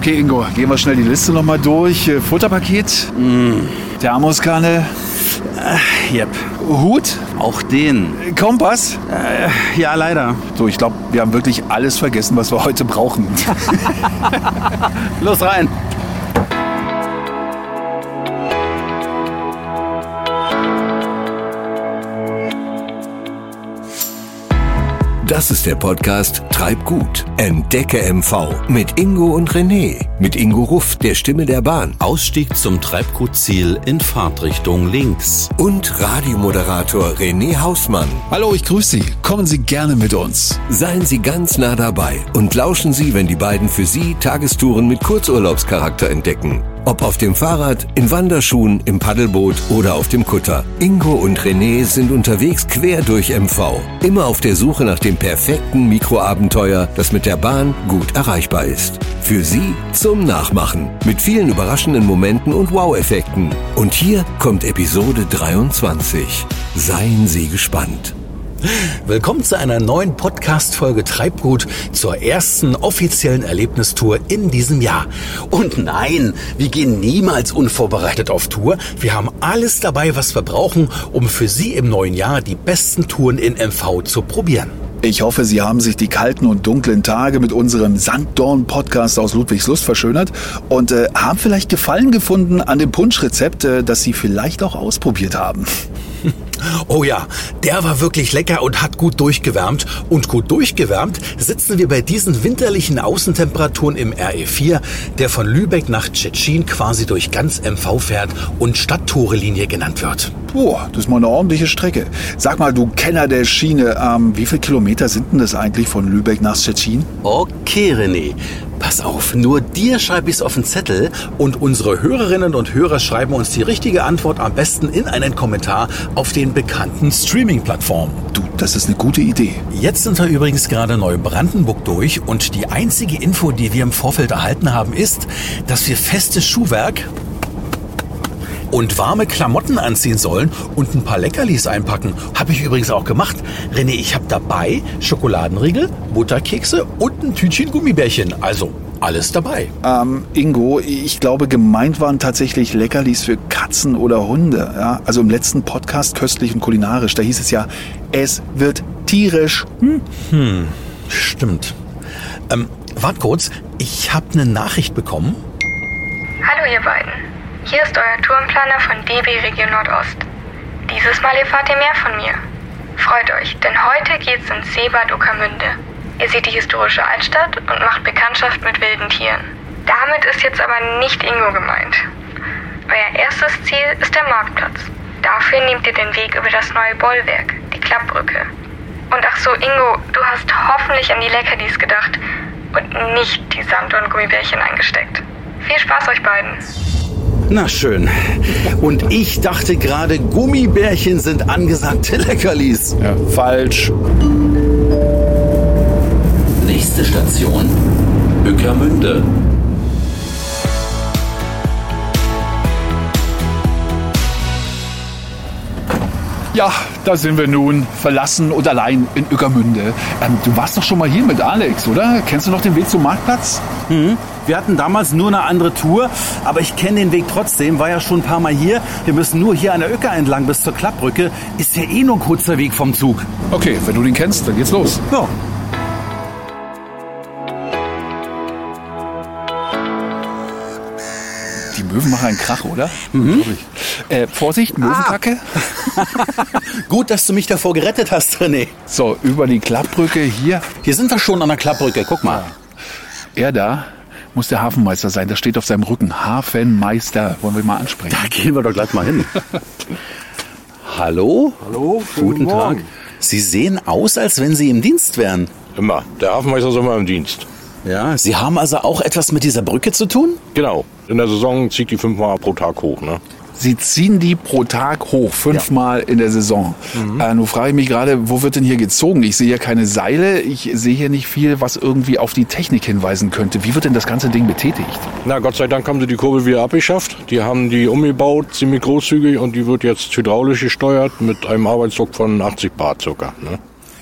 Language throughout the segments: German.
Okay, Ingo, gehen wir schnell die Liste nochmal durch. Äh, Futterpaket, Thermoskanne, Äh, Yep. Hut, Auch den. Kompass. Äh, ja, leider. So, ich glaube, wir haben wirklich alles vergessen, was wir heute brauchen. Los rein. Das ist der Podcast Treibgut. Entdecke MV mit Ingo und René. Mit Ingo Ruff, der Stimme der Bahn. Ausstieg zum Treibgutziel in Fahrtrichtung links. Und Radiomoderator René Hausmann. Hallo, ich grüße Sie. Kommen Sie gerne mit uns. Seien Sie ganz nah dabei und lauschen Sie, wenn die beiden für Sie Tagestouren mit Kurzurlaubscharakter entdecken. Ob auf dem Fahrrad, in Wanderschuhen, im Paddelboot oder auf dem Kutter. Ingo und René sind unterwegs quer durch MV. Immer auf der Suche nach dem perfekten Mikroabenteuer, das mit der Bahn gut erreichbar ist. Für Sie zum Nachmachen. Mit vielen überraschenden Momenten und Wow-Effekten. Und hier kommt Episode 23. Seien Sie gespannt. Willkommen zu einer neuen Podcast-Folge Treibgut zur ersten offiziellen Erlebnistour in diesem Jahr. Und nein, wir gehen niemals unvorbereitet auf Tour. Wir haben alles dabei, was wir brauchen, um für Sie im neuen Jahr die besten Touren in MV zu probieren. Ich hoffe, Sie haben sich die kalten und dunklen Tage mit unserem Sanddorn-Podcast aus Ludwigslust verschönert und äh, haben vielleicht Gefallen gefunden an dem Punschrezept, äh, das Sie vielleicht auch ausprobiert haben. Oh ja, der war wirklich lecker und hat gut durchgewärmt. Und gut durchgewärmt sitzen wir bei diesen winterlichen Außentemperaturen im RE4, der von Lübeck nach Tschetschen quasi durch ganz MV fährt und Stadttore-Linie genannt wird. Boah, das ist mal eine ordentliche Strecke. Sag mal, du Kenner der Schiene, ähm, wie viele Kilometer sind denn das eigentlich von Lübeck nach Stettin? Okay, René. Pass auf, nur dir schreibe ich es auf den Zettel und unsere Hörerinnen und Hörer schreiben uns die richtige Antwort am besten in einen Kommentar auf den bekannten Streaming-Plattformen. Du, das ist eine gute Idee. Jetzt sind wir übrigens gerade Neubrandenburg durch und die einzige Info, die wir im Vorfeld erhalten haben, ist, dass wir festes Schuhwerk und warme Klamotten anziehen sollen und ein paar Leckerlis einpacken. Habe ich übrigens auch gemacht. René, ich habe dabei Schokoladenriegel, Butterkekse und ein Tütchen Gummibärchen. Also alles dabei. Ähm, Ingo, ich glaube, gemeint waren tatsächlich Leckerlis für Katzen oder Hunde. Ja? Also im letzten Podcast Köstlich und Kulinarisch, da hieß es ja, es wird tierisch. Hm? Stimmt. Ähm, wart kurz, ich habe eine Nachricht bekommen. Hallo ihr beiden. Hier ist euer Tourenplaner von DB Region Nordost. Dieses Mal erfahrt ihr mehr von mir. Freut euch, denn heute geht's ins Seebad Uckermünde. Ihr seht die historische Altstadt und macht Bekanntschaft mit wilden Tieren. Damit ist jetzt aber nicht Ingo gemeint. Euer erstes Ziel ist der Marktplatz. Dafür nehmt ihr den Weg über das neue Bollwerk, die Klappbrücke. Und ach so, Ingo, du hast hoffentlich an die Leckerlis gedacht und nicht die Sand- und Gummibärchen eingesteckt. Viel Spaß euch beiden. Na schön. Und ich dachte gerade, Gummibärchen sind angesagte Leckerlis. Ja, falsch. Nächste Station, Bückermünde. Ja, da sind wir nun, verlassen und allein in Ueckermünde. Ähm, du warst doch schon mal hier mit Alex, oder? Kennst du noch den Weg zum Marktplatz? Wir hatten damals nur eine andere Tour, aber ich kenne den Weg trotzdem, war ja schon ein paar Mal hier. Wir müssen nur hier an der Öcker entlang bis zur Klappbrücke. Ist ja eh nur ein kurzer Weg vom Zug. Okay, wenn du den kennst, dann geht's los. Ja. Die Möwen machen einen Krach, oder? Mhm. Äh, Vorsicht, Möwenkacke. Gut, dass du mich davor gerettet hast, René. So, über die Klappbrücke hier. Hier sind wir schon an der Klappbrücke, guck mal. Er da muss der Hafenmeister sein. Das steht auf seinem Rücken. Hafenmeister. Wollen wir mal ansprechen? Da gehen wir doch gleich mal hin. Hallo? Hallo, Guten Tag. Sie sehen aus, als wenn Sie im Dienst wären. Immer. Der Hafenmeister ist immer im Dienst. Ja, Sie haben also auch etwas mit dieser Brücke zu tun? Genau. In der Saison zieht die fünfmal pro Tag hoch. Ne? Sie ziehen die pro Tag hoch, fünfmal in der Saison. Äh, nun frage ich mich gerade, wo wird denn hier gezogen? Ich sehe hier keine Seile, ich sehe hier nicht viel, was irgendwie auf die Technik hinweisen könnte. Wie wird denn das ganze Ding betätigt? Na, Gott sei Dank haben sie die Kurbel wieder abgeschafft. Die haben die umgebaut, ziemlich großzügig und die wird jetzt hydraulisch gesteuert mit einem Arbeitsdruck von 80 Bar circa. Ne?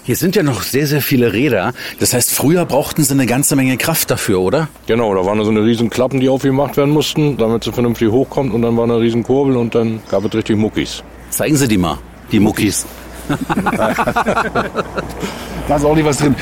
Hier sind ja noch sehr, sehr viele Räder. Das heißt, früher brauchten sie eine ganze Menge Kraft dafür, oder? Genau, da waren so eine riesen Klappen, die aufgemacht werden mussten, damit sie vernünftig hochkommt und dann war eine riesen Kurbel und dann gab es richtig Muckis. Zeigen Sie die mal, die Muckis. Da ist auch nicht was drin.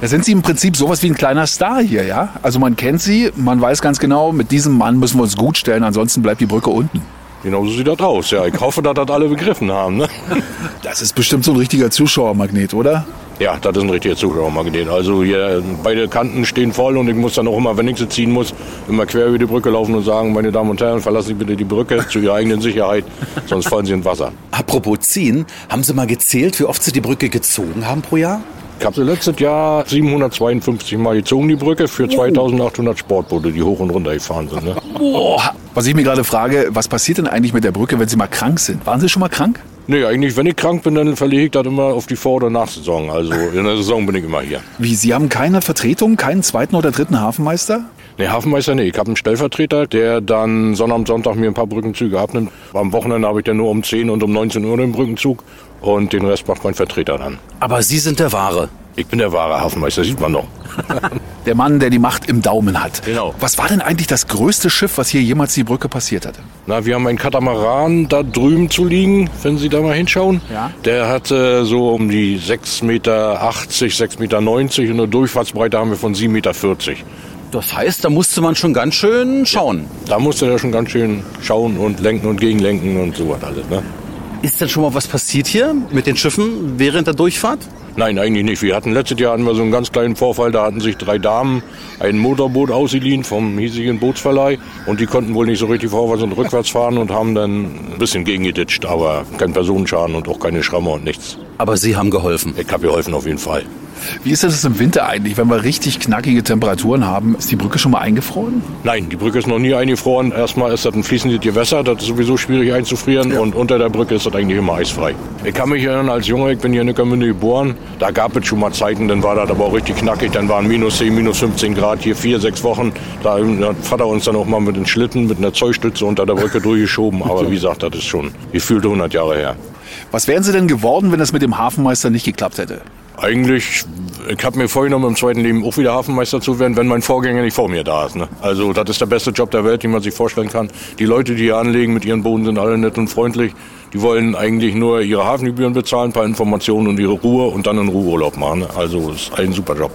Da sind Sie im Prinzip sowas wie ein kleiner Star hier, ja? Also man kennt Sie, man weiß ganz genau, mit diesem Mann müssen wir uns gut stellen, ansonsten bleibt die Brücke unten. Genau so sieht das aus. Ja, ich hoffe, dass das alle begriffen haben. Ne? Das ist bestimmt so ein richtiger Zuschauermagnet, oder? Ja, das ist ein richtiger Zuschauermagnet. Also hier beide Kanten stehen voll und ich muss dann auch immer, wenn ich sie ziehen muss, immer quer über die Brücke laufen und sagen, meine Damen und Herren, verlassen Sie bitte die Brücke zu Ihrer eigenen Sicherheit, sonst fallen Sie ins Wasser. Apropos ziehen, haben Sie mal gezählt, wie oft Sie die Brücke gezogen haben pro Jahr? Ich habe sie letztes Jahr 752 Mal gezogen, die Brücke, für 2800 Sportboote, die hoch und runter gefahren sind. Ne? Boah. Was ich mir gerade frage, was passiert denn eigentlich mit der Brücke, wenn Sie mal krank sind? Waren Sie schon mal krank? Nee, eigentlich, wenn ich krank bin, dann verlege ich das immer auf die Vor- oder Nachsaison. Also in der Saison bin ich immer hier. Wie, Sie haben keine Vertretung, keinen zweiten oder dritten Hafenmeister? Nee, Hafenmeister, nee. Ich habe einen Stellvertreter, der dann Sonnabend, Sonntag mir ein paar Brückenzüge abnimmt. Am Wochenende habe ich dann nur um 10 und um 19 Uhr den Brückenzug und den Rest macht mein Vertreter dann. Aber Sie sind der Wahre. Ich bin der wahre Hafenmeister, sieht man noch. Der Mann, der die Macht im Daumen hat. Genau. Was war denn eigentlich das größte Schiff, was hier jemals die Brücke passiert hatte? Na, wir haben einen Katamaran da drüben zu liegen, wenn Sie da mal hinschauen. Ja. Der hatte so um die 6,80 Meter, 6,90 Meter und eine Durchfahrtsbreite haben wir von 7,40 Meter. Das heißt, da musste man schon ganz schön schauen. Da musste er schon ganz schön schauen und lenken und gegenlenken und so was alles. Ne? Ist denn schon mal was passiert hier mit den Schiffen während der Durchfahrt? Nein, eigentlich nicht. Wir hatten letztes Jahr hatten wir so einen ganz kleinen Vorfall. Da hatten sich drei Damen ein Motorboot ausgeliehen vom hiesigen Bootsverleih und die konnten wohl nicht so richtig vorwärts und rückwärts fahren und haben dann ein bisschen gegengeditscht, aber kein Personenschaden und auch keine Schramme und nichts. Aber Sie haben geholfen. Ich habe geholfen auf jeden Fall. Wie ist das im Winter eigentlich, wenn wir richtig knackige Temperaturen haben? Ist die Brücke schon mal eingefroren? Nein, die Brücke ist noch nie eingefroren. Erstmal ist das ein fließendes Gewässer, das ist sowieso schwierig einzufrieren und unter der Brücke ist das eigentlich immer eisfrei. Ich kann mich erinnern, als Junge, ich bin hier in Neckarmünde geboren, da gab es schon mal Zeiten, dann war das aber auch richtig knackig, dann waren minus 10, minus 15 Grad, hier vier, sechs Wochen. Da hat Vater uns dann auch mal mit den Schlitten, mit einer Zollstütze unter der Brücke durchgeschoben, aber wie gesagt, das ist schon gefühlte 100 Jahre her. Was wären Sie denn geworden, wenn das mit dem Hafenmeister nicht geklappt hätte? Eigentlich, ich habe mir vorgenommen, im zweiten Leben auch wieder Hafenmeister zu werden, wenn mein Vorgänger nicht vor mir da ist. Ne? Also das ist der beste Job der Welt, den man sich vorstellen kann. Die Leute, die hier anlegen mit ihren Booten, sind alle nett und freundlich. Die wollen eigentlich nur ihre Hafengebühren bezahlen, ein paar Informationen und ihre Ruhe und dann einen Ruheurlaub machen. Ne? Also es ist ein super Job.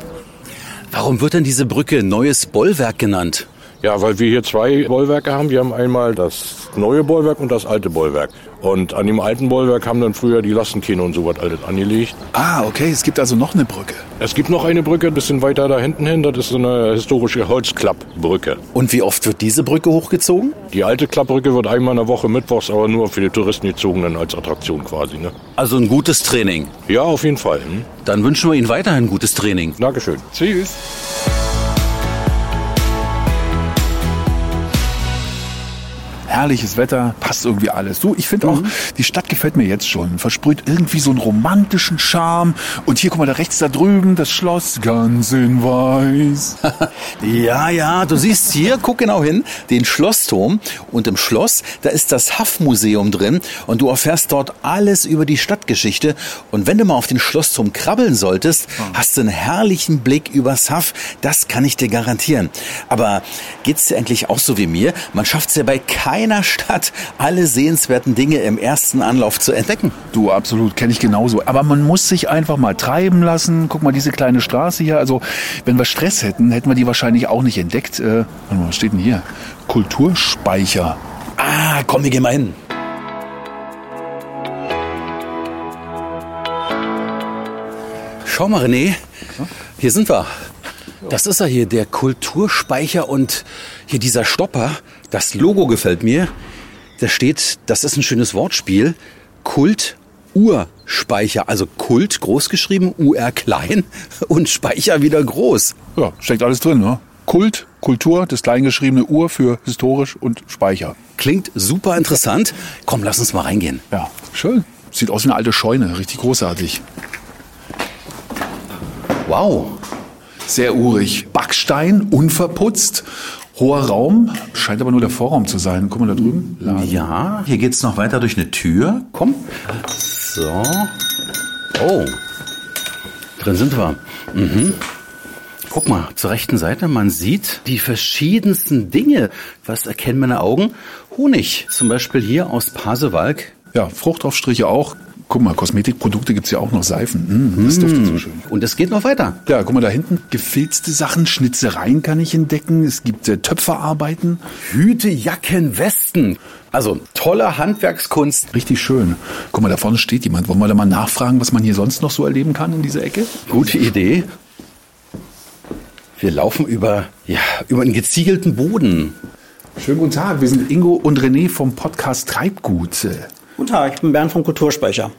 Warum wird denn diese Brücke Neues Bollwerk genannt? Ja, weil wir hier zwei Bollwerke haben. Wir haben einmal das neue Bollwerk und das alte Bollwerk. Und an dem alten Bollwerk haben dann früher die Lastenkähne und so was alles angelegt. Ah, okay, es gibt also noch eine Brücke. Es gibt noch eine Brücke, ein bisschen weiter da hinten hin. Das ist so eine historische Holzklappbrücke. Und wie oft wird diese Brücke hochgezogen? Die alte Klappbrücke wird einmal in der Woche mittwochs, aber nur für die Touristen gezogenen als Attraktion quasi. Ne? Also ein gutes Training. Ja, auf jeden Fall. Hm? Dann wünschen wir Ihnen weiterhin gutes Training. Dankeschön. Tschüss. Herrliches Wetter, passt irgendwie alles. Du, ich finde auch, die Stadt gefällt mir jetzt schon. Versprüht irgendwie so einen romantischen Charme. Und hier, guck mal, da rechts da drüben, das Schloss, ganz in weiß. Ja, ja, du siehst hier, guck genau hin, den Schlossturm. Und im Schloss, da ist das Haffmuseum drin. Und du erfährst dort alles über die Stadtgeschichte. Und wenn du mal auf den Schlossturm krabbeln solltest, hast du einen herrlichen Blick übers Haff. Das kann ich dir garantieren. Aber geht's dir eigentlich auch so wie mir? Man schafft's ja bei keiner Stadt, alle sehenswerten Dinge im ersten Anlauf zu entdecken. Du, absolut, kenne ich genauso. Aber man muss sich einfach mal treiben lassen. Guck mal, diese kleine Straße hier. Also, wenn wir Stress hätten, hätten wir die wahrscheinlich auch nicht entdeckt. Äh, was steht denn hier? Kulturspeicher. Ah, komm, wir gehen mal hin. Schau mal, René, hier sind wir. Das ist er hier, der Kulturspeicher und hier dieser Stopper. Das Logo gefällt mir. Da steht, das ist ein schönes Wortspiel, Kult Urspeicher, also Kult groß geschrieben, UR klein und Speicher wieder groß. Ja, steckt alles drin, ne? Kult, Kultur, das kleingeschriebene Ur für historisch und Speicher. Klingt super interessant. Komm, lass uns mal reingehen. Ja, schön. Sieht aus wie eine alte Scheune, richtig großartig. Wow. Sehr urig. Backstein, unverputzt, hoher Raum, scheint aber nur der Vorraum zu sein. Guck mal da drüben. Laden. Ja, hier geht's noch weiter durch eine Tür. Komm. So. Oh. Drin sind wir. Mhm. Guck mal, zur rechten Seite, man sieht die verschiedensten Dinge. Was erkennen meine Augen? Honig, zum Beispiel hier aus Pasewalk. Ja, Fruchtaufstriche auch. Guck mal, Kosmetikprodukte gibt's ja auch noch Seifen. Mm, das duftet so schön. Und es geht noch weiter. Ja, guck mal da hinten. Gefilzte Sachen, Schnitzereien kann ich entdecken. Es gibt äh, Töpferarbeiten. Hüte, Jacken, Westen. Also tolle Handwerkskunst. Richtig schön. Guck mal, da vorne steht jemand. Wollen wir da mal nachfragen, was man hier sonst noch so erleben kann in dieser Ecke? Gute Idee. Wir laufen über, ja, über einen geziegelten Boden. Schönen guten Tag. Wir sind Ingo und René vom Podcast Treibgut. Guten Tag, ich bin Bernd vom Kulturspeicher.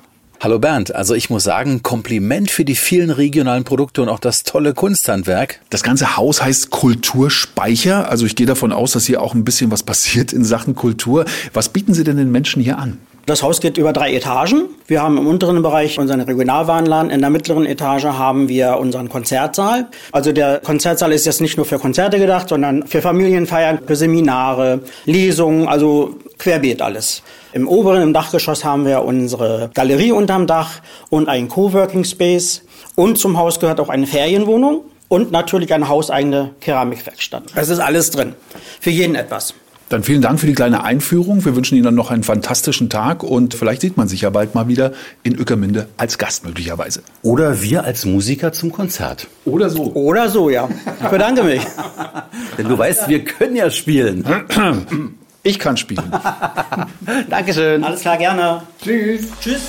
Hallo Bernd, also ich muss sagen, Kompliment für die vielen regionalen Produkte und auch das tolle Kunsthandwerk. Das ganze Haus heißt Kulturspeicher. Also ich gehe davon aus, dass hier auch ein bisschen was passiert in Sachen Kultur. Was bieten Sie denn den Menschen hier an? Das Haus geht über drei Etagen. Wir haben im unteren Bereich unseren Regionalwarenladen. In der mittleren Etage haben wir unseren Konzertsaal. Also der Konzertsaal ist jetzt nicht nur für Konzerte gedacht, sondern für Familienfeiern, für Seminare, Lesungen, also querbeet alles. Im oberen, im Dachgeschoss haben wir unsere Galerie unterm Dach und einen Coworking Space. Und zum Haus gehört auch eine Ferienwohnung und natürlich eine hauseigene Keramikwerkstatt. Es ist alles drin. Für jeden etwas. Dann vielen Dank für die kleine Einführung. Wir wünschen Ihnen dann noch einen fantastischen Tag und vielleicht sieht man sich ja bald mal wieder in Ueckermünde als Gast möglicherweise. Oder wir als Musiker zum Konzert. Oder so. Oder so, ja. Ich bedanke mich. Denn du weißt, wir können ja spielen. Ich kann spielen. Dankeschön. Alles klar, gerne. Tschüss. Tschüss.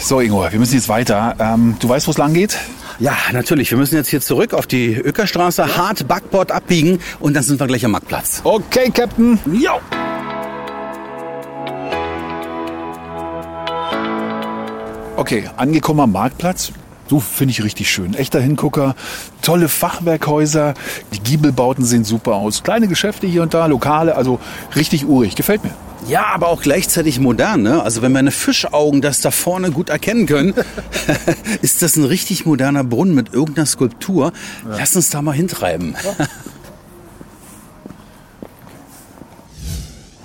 So, Ingo, wir müssen jetzt weiter. Ähm, du weißt, wo es lang geht? Ja, natürlich. Wir müssen jetzt hier zurück auf die Öckerstraße, hart Backbord abbiegen und dann sind wir gleich am Marktplatz. Okay, Captain. Jo. Okay, angekommen am Marktplatz. So finde ich richtig schön. Echter Hingucker, tolle Fachwerkhäuser, die Giebelbauten sehen super aus. Kleine Geschäfte hier und da, Lokale, also richtig urig. Gefällt mir. Ja, aber auch gleichzeitig modern. Ne? Also wenn meine Fischaugen das da vorne gut erkennen können, ist das ein richtig moderner Brunnen mit irgendeiner Skulptur. Lass uns da mal hintreiben.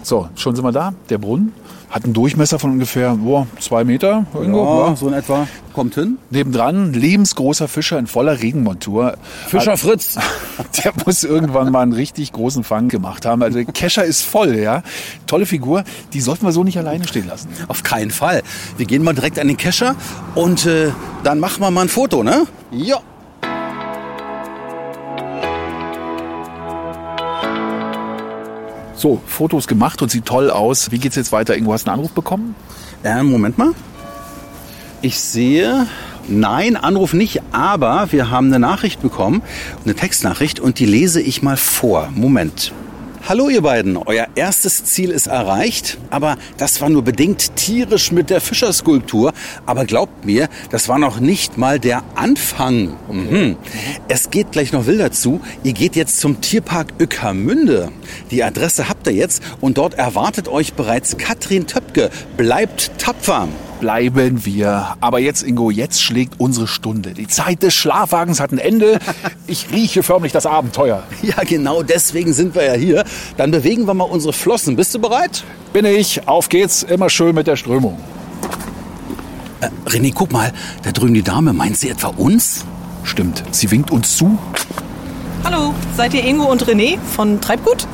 So, schon sind wir da. Der Brunnen hat einen Durchmesser von ungefähr boah, zwei Meter. Irgendwo, Ja, so in etwa. Kommt hin. Nebendran, lebensgroßer Fischer in voller Regenmontur. Fischer Fritz. Der muss irgendwann mal einen richtig großen Fang gemacht haben. Also der Kescher ist voll, ja. Tolle Figur. Die sollten wir so nicht alleine stehen lassen. Auf keinen Fall. Wir gehen mal direkt an den Kescher und äh, dann machen wir mal ein Foto, ne? Ja. So, Fotos gemacht und sieht toll aus. Wie geht's jetzt weiter? Irgendwo hast du einen Anruf bekommen? Äh, Moment mal. Ich sehe, nein, Anruf nicht, aber wir haben eine Nachricht bekommen, eine Textnachricht und die lese ich mal vor. Moment. Hallo ihr beiden, euer erstes Ziel ist erreicht, aber das war nur bedingt tierisch mit der Fischerskulptur. Aber glaubt mir, das war noch nicht mal der Anfang. Mhm. Es geht gleich noch wilder zu. Ihr geht jetzt zum Tierpark Ueckermünde. Die Adresse habt ihr jetzt und dort erwartet euch bereits Katrin Töpke. Bleibt tapfer. Bleiben wir. Aber jetzt, Ingo, jetzt schlägt unsere Stunde. Die Zeit des Schlafwagens hat ein Ende. Ich rieche förmlich das Abenteuer. Ja, genau deswegen sind wir ja hier. Dann bewegen wir mal unsere Flossen. Bist du bereit? Bin ich. Auf geht's. Immer schön mit der Strömung. Äh, René, guck mal, da drüben die Dame. Meint sie etwa uns? Stimmt. Sie winkt uns zu. Hallo, seid ihr Ingo und René von Treibgut?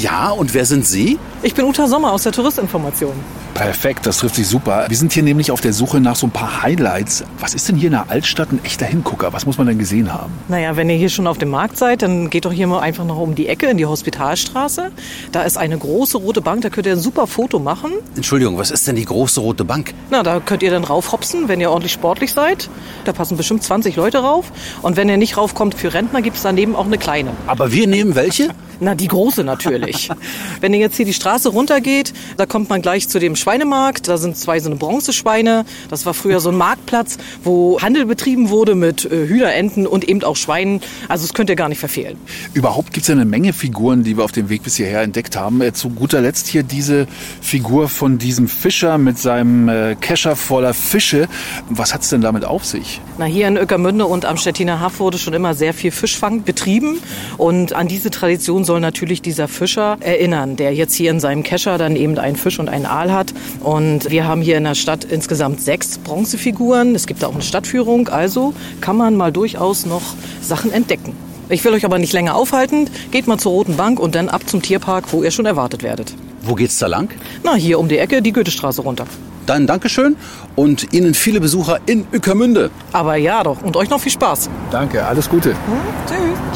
Ja, und wer sind Sie? Ich bin Uta Sommer aus der Touristinformation. Perfekt, das trifft sich super. Wir sind hier nämlich auf der Suche nach so ein paar Highlights. Was ist denn hier in der Altstadt ein echter Hingucker? Was muss man denn gesehen haben? Naja, wenn ihr hier schon auf dem Markt seid, dann geht doch hier mal einfach noch um die Ecke in die Hospitalstraße. Da ist eine große rote Bank, da könnt ihr ein super Foto machen. Entschuldigung, was ist denn die große rote Bank? Na, da könnt ihr dann raufhopsen, wenn ihr ordentlich sportlich seid. Da passen bestimmt 20 Leute rauf. Und wenn ihr nicht raufkommt für Rentner, gibt es daneben auch eine kleine. Aber wir nehmen welche? Na, die große natürlich. Wenn ihr jetzt hier die Straße runtergeht, da kommt man gleich zu dem Schweinemarkt. Da sind zwei so eine Bronzeschweine. Das war früher so ein Marktplatz, wo Handel betrieben wurde mit äh, Hühnerenten und eben auch Schweinen. Also das könnt ihr gar nicht verfehlen. Überhaupt gibt es ja eine Menge Figuren, die wir auf dem Weg bis hierher entdeckt haben. Äh, Zu guter Letzt hier diese Figur von diesem Fischer mit seinem äh, Kescher voller Fische. Was hat's denn damit auf sich? Na, hier in Öckermünde und am Stettiner Haff wurde schon immer sehr viel Fischfang betrieben. Und an diese Tradition soll natürlich dieser Fischer erinnern, der jetzt hier in seinem Kescher dann eben einen Fisch und einen Aal hat. Und wir haben hier in der Stadt insgesamt sechs Bronzefiguren. Es gibt da auch eine Stadtführung, also kann man mal durchaus noch Sachen entdecken. Ich will euch aber nicht länger aufhalten. Geht mal zur Roten Bank und dann ab zum Tierpark, wo ihr schon erwartet werdet. Wo geht's da lang? Na, hier um die Ecke, die Goethestraße runter. Dann Dankeschön und Ihnen viele Besucher in Ückermünde. Aber ja doch, und euch noch viel Spaß. Danke, alles Gute.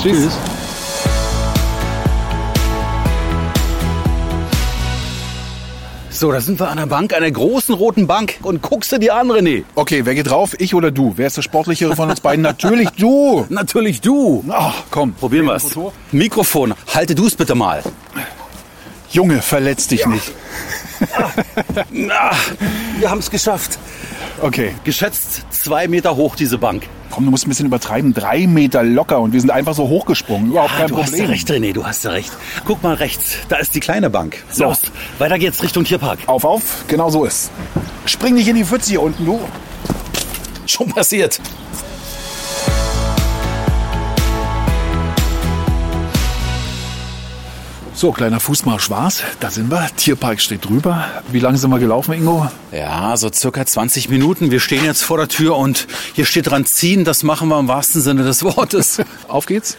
Tschüss. Tschüss. So, da sind wir an der Bank, einer großen roten Bank. Und guckst du dir an, René? Okay, wer geht drauf? Ich oder du? Wer ist der Sportlichere von uns beiden? Natürlich du. Natürlich du. Ach, komm. Probieren wir es. Mikrofon, halte du es bitte mal. Junge, verletz dich nicht. Na, wir haben es geschafft. Okay, Geschätzt zwei Meter hoch, diese Bank. Komm, du musst ein bisschen übertreiben. Drei Meter locker und wir sind einfach so hochgesprungen. Überhaupt Ah, kein du hast ja Problem. recht, René, du hast ja recht. Guck mal rechts, da ist die kleine Bank. So. Los, weiter geht's Richtung Tierpark. Auf, auf, genau so ist. Spring nicht in die Pfütze hier unten, du. Schon passiert. So, kleiner Fußmarsch war's. Da sind wir. Tierpark steht drüber. Wie lange sind wir gelaufen, Ingo? Ja, so circa 20 Minuten. Wir stehen jetzt vor der Tür und hier steht dran ziehen. Das machen wir im wahrsten Sinne des Wortes. Auf geht's.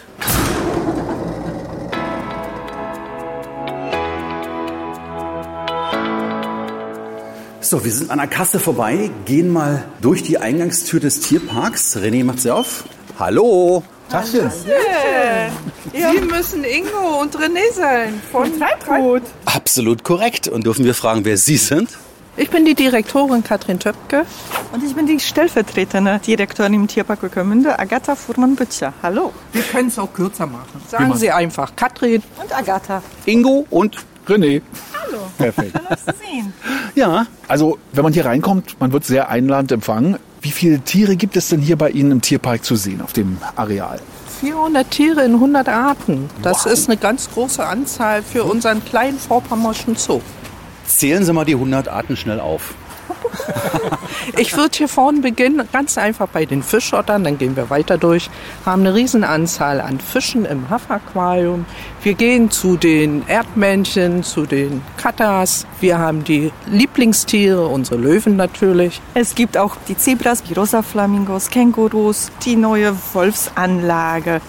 So, wir sind an der Kasse vorbei, gehen mal durch die Eingangstür des Tierparks. René macht sie auf. Hallo. Tachchen. Sie müssen Ingo und René sein von Treibgut. Absolut korrekt. Und dürfen wir fragen, wer Sie sind? Ich bin die Direktorin Katrin Töpke. Und ich bin die stellvertretende Direktorin im Tierpark Ueckermünde, Agatha Fuhrmann-Bütscher. Hallo. Wir können es auch kürzer machen. Sagen Sie einfach Katrin. Und Agatha. Ingo und René. Hallo. Perfekt. Schön, euch zu sehen. ja. Also, wenn man hier reinkommt, man wird sehr einladend empfangen. Wie viele Tiere gibt es denn hier bei Ihnen im Tierpark zu sehen, auf dem Areal? 400 Tiere in 100 Arten. Das ist eine ganz große Anzahl für unseren kleinen vorpommerschen Zoo. Zählen Sie mal die 100 Arten schnell auf. Ich würde hier vorne beginnen, ganz einfach bei den Fischottern, dann gehen wir weiter durch, haben eine Riesenanzahl an Fischen im Haffaquarium. Wir gehen zu den Erdmännchen, zu den Katas. Wir haben die Lieblingstiere, unsere Löwen natürlich. Es gibt auch die Zebras, die rosa Flamingos, Kängurus, die neue Wolfsanlage.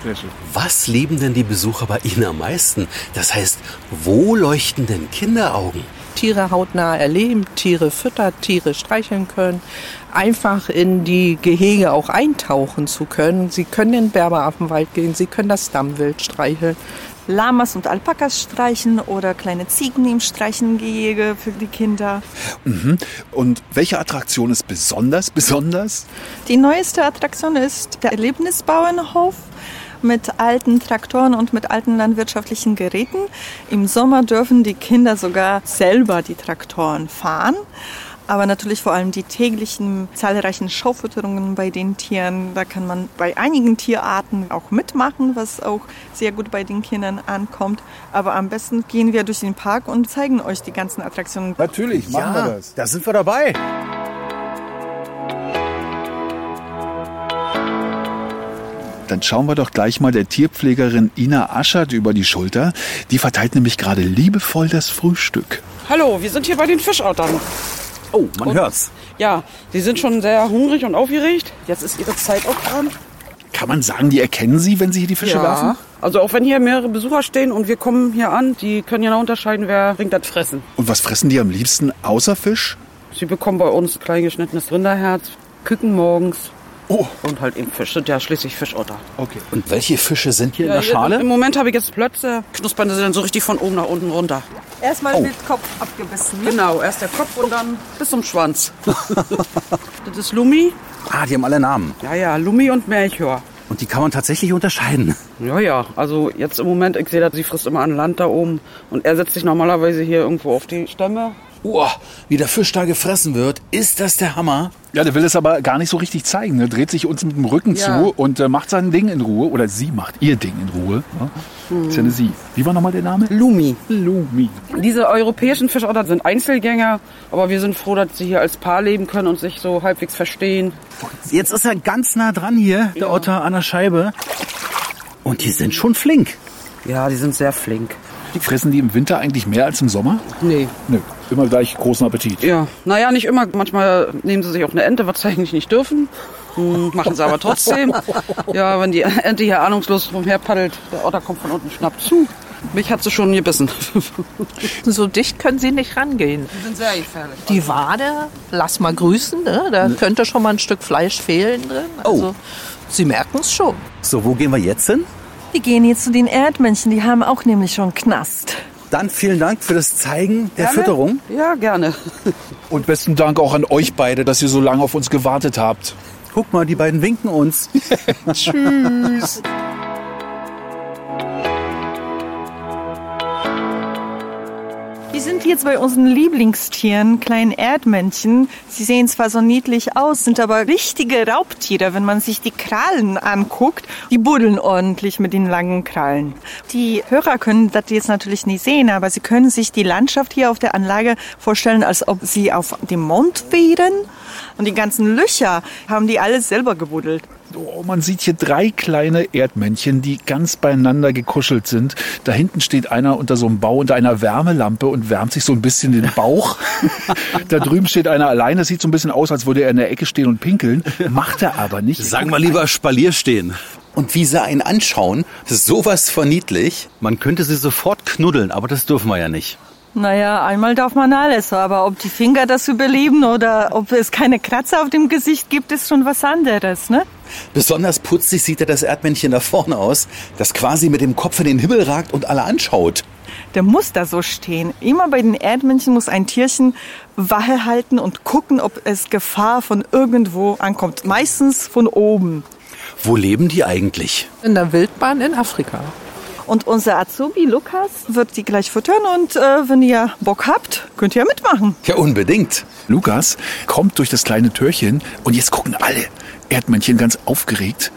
Was lieben denn die Besucher bei Ihnen am meisten? Das heißt, wo leuchten denn Kinderaugen? Tiere hautnah erleben, Tiere füttern, Tiere streicheln können, einfach in die Gehege auch eintauchen zu können. Sie können in den Berberaffenwald gehen, Sie können das Dammwild streicheln. Lamas und Alpakas streichen oder kleine Ziegen im Streichengehege für die Kinder. Und welche Attraktion ist besonders, besonders? Die neueste Attraktion ist der Erlebnisbauernhof mit alten Traktoren und mit alten landwirtschaftlichen Geräten. Im Sommer dürfen die Kinder sogar selber die Traktoren fahren. Aber natürlich vor allem die täglichen zahlreichen Schaufütterungen bei den Tieren. Da kann man bei einigen Tierarten auch mitmachen, was auch sehr gut bei den Kindern ankommt. Aber am besten gehen wir durch den Park und zeigen euch die ganzen Attraktionen. Natürlich, machen wir das. da sind wir dabei. Dann schauen wir doch gleich mal der Tierpflegerin Ina Aschert über die Schulter. Die verteilt nämlich gerade liebevoll das Frühstück. Hallo, wir sind hier bei den Fischottern. Oh, man hört's. Ja, die sind schon sehr hungrig und aufgeregt. Jetzt ist ihre Zeit auch dran. Kann man sagen, die erkennen Sie, wenn Sie hier die Fische werfen? Also auch wenn hier mehrere Besucher stehen und wir kommen hier an, die können ja noch unterscheiden, wer bringt das Fressen. Und was fressen die am liebsten außer Fisch? Sie bekommen bei uns klein geschnittenes Rinderherz, Küken morgens Oh, und halt eben Fisch. Sind ja schließlich Fischotter. okay. Und welche Fische sind hier in der Ja, Im Schale? Moment habe ich jetzt Plötze. Knuspern sie dann so richtig von oben nach unten runter. Erstmal mit Kopf abgebissen. Genau, erst der Kopf und dann bis zum Schwanz. das ist Lumi. Ah, die haben alle Namen. Ja, ja, Lumi und Melchior. Und die kann man tatsächlich unterscheiden. Ja, ja. Also jetzt im Moment, ich sehe, dass sie frisst immer an Land da oben. Und er setzt sich normalerweise hier irgendwo auf die Stämme. Uah, wie der Fisch da gefressen wird, ist das der Hammer? Ja, der will es aber gar nicht so richtig zeigen. Ne? Dreht sich uns mit dem Rücken Ja. zu und äh, macht sein Ding in Ruhe. Oder sie macht ihr Ding in Ruhe. Ja? Ist ja eine sie. Wie war nochmal der Name? Lumi. Lumi. Diese europäischen Fischotter sind Einzelgänger, aber wir sind froh, dass sie hier als Paar leben können und sich so halbwegs verstehen. Jetzt ist er ganz nah dran hier, der Otter an der Scheibe. Und die sind schon flink. Ja, die sind sehr flink. Fressen die im Winter eigentlich mehr als im Sommer? Nee. Nö. Immer gleich großen Appetit. Ja, naja, nicht immer. Manchmal nehmen sie sich auch eine Ente, was sie eigentlich nicht dürfen. Hm, machen sie aber trotzdem. Ja, wenn die Ente hier ahnungslos rumherpaddelt, der Otter kommt von unten, schnappt zu. Mich hat sie schon gebissen. So dicht können sie nicht rangehen. Die sind sehr gefährlich. Die Wade, lass mal grüßen, ne? da könnte schon mal ein Stück Fleisch fehlen drin. Also, Sie merken es schon. So, wo gehen wir jetzt hin? Wir gehen jetzt zu den Erdmännchen, die haben auch nämlich schon Knast. Dann vielen Dank für das Zeigen der Gerne? Fütterung. Ja, gerne. Und besten Dank auch an euch beide, dass ihr so lange auf uns gewartet habt. Guck mal, die beiden winken uns. Tschüss. Sind jetzt bei unseren Lieblingstieren, kleinen Erdmännchen. Sie sehen zwar so niedlich aus, sind aber richtige Raubtiere, wenn man sich die Krallen anguckt. Die buddeln ordentlich mit den langen Krallen. Die Hörer können das jetzt natürlich nicht sehen, aber sie können sich die Landschaft hier auf der Anlage vorstellen, als ob sie auf dem Mond wären. Und die ganzen Löcher haben die alles selber gebuddelt. Oh, man sieht hier drei kleine Erdmännchen, die ganz beieinander gekuschelt sind. Da hinten steht einer unter so einem Bau unter einer Wärmelampe und wärmt sich so ein bisschen den Bauch. da drüben steht einer alleine. Das sieht so ein bisschen aus, als würde er in der Ecke stehen und pinkeln. Macht er aber nicht. Sagen wir lieber Spalier stehen. Und wie sie einen anschauen, das ist sowas von niedlich. Man könnte sie sofort knuddeln, aber das dürfen wir ja nicht. Naja, einmal darf man alles, aber ob die Finger das überleben oder ob es keine Kratzer auf dem Gesicht gibt, ist schon was anderes, ne? Besonders putzig sieht ja das Erdmännchen da vorne aus, das quasi mit dem Kopf in den Himmel ragt und alle anschaut. Der muss da so stehen. Immer bei den Erdmännchen muss ein Tierchen Wache halten und gucken, ob es Gefahr von irgendwo ankommt. Meistens von oben. Wo leben die eigentlich? In der Wildbahn in Afrika. Und unser Azubi Lukas wird die gleich füttern und äh, wenn ihr Bock habt, könnt ihr mitmachen. Ja, unbedingt. Lukas kommt durch das kleine Türchen und jetzt gucken alle Erdmännchen ganz aufgeregt,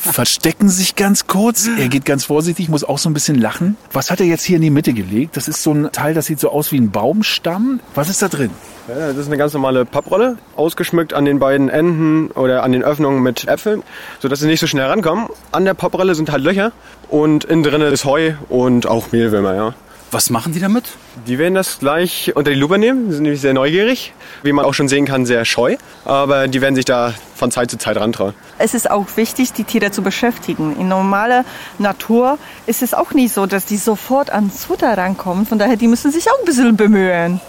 verstecken sich ganz kurz. Er geht ganz vorsichtig, muss auch so ein bisschen lachen. Was hat er jetzt hier in die Mitte gelegt? Das ist so ein Teil, das sieht so aus wie ein Baumstamm. Was ist da drin? Ja, das ist eine ganz normale Papprolle, ausgeschmückt an den beiden Enden oder an den Öffnungen mit Äpfeln, sodass sie nicht so schnell rankommen. An der Papprolle sind halt Löcher und innen drin ist Heu und auch Mehlwürmer, ja. Was machen die damit? Die werden das gleich unter die Lupe nehmen. Die sind nämlich sehr neugierig. Wie man auch schon sehen kann, sehr scheu. Aber die werden sich da von Zeit zu Zeit rantrauen. Es ist auch wichtig, die Tiere zu beschäftigen. In normaler Natur ist es auch nicht so, dass die sofort ans Futter rankommen. Von daher, die müssen sich auch ein bisschen bemühen.